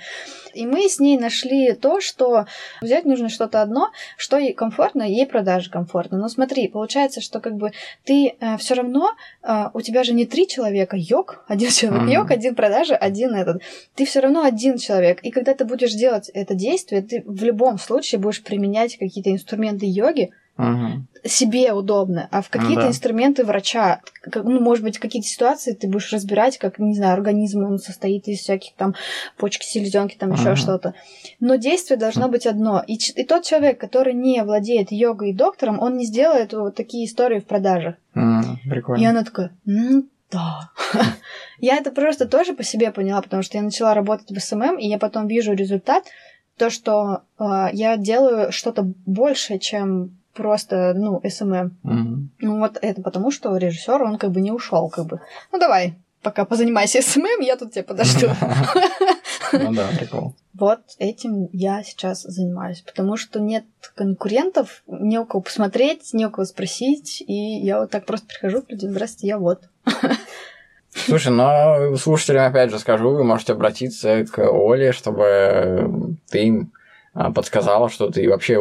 B: И мы с ней нашли то, что взять нужно что-то одно, что ей комфортно, ей продажи комфортно. Но смотри, получается, что как бы ты э, все равно, э, у тебя же не три человека, йог, один человек uh-huh. йог, один продажи, один этот. Ты все равно один человек. И когда ты будешь делать это действие, ты в любом случае будешь применять какие-то инструменты йоги,
A: Угу.
B: себе удобно, а в какие-то да. инструменты врача, как, ну, может быть, какие-то ситуации ты будешь разбирать, как, не знаю, организм, он состоит из всяких там почки, селезенки, там еще что-то. Но действие должно быть одно. И, и тот человек, который не владеет йогой и доктором, он не сделает вот такие истории в продажах.
A: прикольно.
B: И она такая, ну да. я это просто тоже по себе поняла, потому что я начала работать в SMM, и я потом вижу результат, то, что э, я делаю что-то большее, чем просто, ну, SMM.
A: Мгм.
B: Ну, вот это потому, что режиссер, он как бы не ушел, как бы. Ну, давай, пока позанимайся SMM, я тут тебя подожду.
A: Ну да, прикол.
B: Вот этим я сейчас занимаюсь, потому что нет конкурентов, не у кого посмотреть, не у кого спросить, и я вот так просто прихожу к людям, здравствуйте, я вот.
A: Слушай, но слушателям опять же скажу, вы можете обратиться к Оле, чтобы ты им а, подсказала, что ты вообще,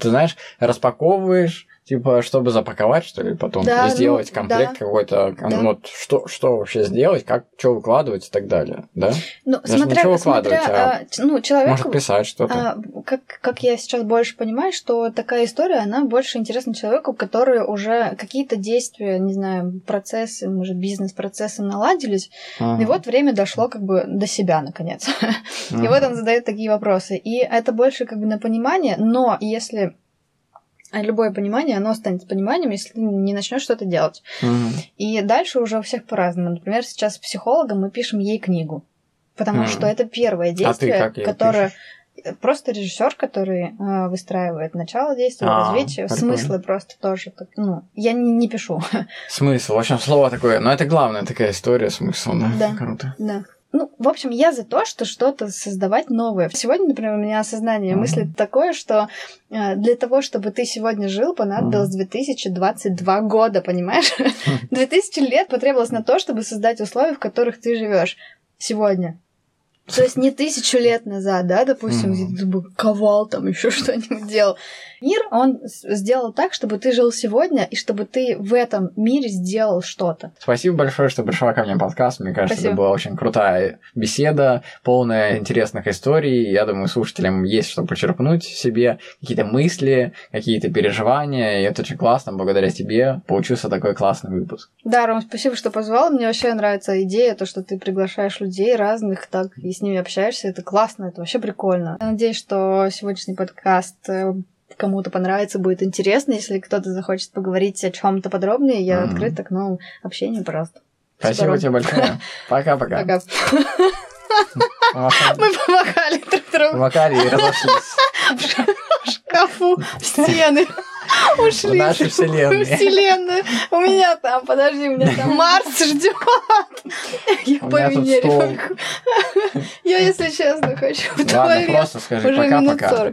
A: ты знаешь, распаковываешь типа, чтобы запаковать, что ли, потом да, сделать ну, комплект да, какой-то, да. вот что, что вообще сделать, как, что выкладывать и так далее, да?
B: Ну, Даже смотря, выкладывать, смотря, а, ну, человеку...
A: Может писать что-то.
B: А, как, как я сейчас больше понимаю, что такая история, она больше интересна человеку, который уже какие-то действия, не знаю, процессы, может, бизнес-процессы наладились, ага. и вот время дошло как бы до себя, наконец. Ага. И вот он задает такие вопросы. И это больше как бы на понимание, но если а любое понимание, оно останется пониманием, если ты не начнешь что-то делать.
A: Угу.
B: И дальше уже у всех по-разному. Например, сейчас с психологом мы пишем ей книгу. Потому угу. что это первое действие, а которое пишешь? просто режиссер, который э, выстраивает начало действия, а, развитие, прикольно. смыслы просто тоже. Так, ну, я не, не пишу.
A: Смысл, в общем, слово такое. Но это главная такая история, смысл, да?
B: Да.
A: Круто.
B: Да. Ну, в общем, я за то, что что-то создавать новое. Сегодня, например, у меня осознание mm-hmm. мысли такое, что э, для того, чтобы ты сегодня жил, понадобилось mm-hmm. 2022 года, понимаешь? 2000 лет потребовалось на то, чтобы создать условия, в которых ты живешь сегодня. То есть не тысячу лет назад, да, допустим, mm-hmm. ковал там еще что-нибудь делал. Мир, он сделал так, чтобы ты жил сегодня, и чтобы ты в этом мире сделал что-то.
A: Спасибо большое, что пришла ко мне в подкаст. Мне кажется, Спасибо. это была очень крутая беседа, полная интересных историй. Я думаю, слушателям есть что почерпнуть себе, какие-то мысли, какие-то переживания. И это очень классно. Благодаря тебе получился такой классный выпуск.
B: Да, Ром, спасибо, что позвал. Мне вообще нравится идея, то, что ты приглашаешь людей разных, так и с ними общаешься. Это классно, это вообще прикольно. Я надеюсь, что сегодняшний подкаст э, кому-то понравится, будет интересно. Если кто-то захочет поговорить о чем-то подробнее, я mm-hmm. открыта к новому общению, пожалуйста.
A: Спасибо тебе большое. Пока-пока.
B: Пока. Мы помахали друг другу.
A: Помахали и разошлись.
B: В шкафу, в стены. Ушли. В
A: нашей вселенной.
B: Вселенную. У меня там, подожди, у меня там Марс ждет. Я поменяю. Я, если честно, хочу в
A: туалет. Ладно, просто скажи пока-пока.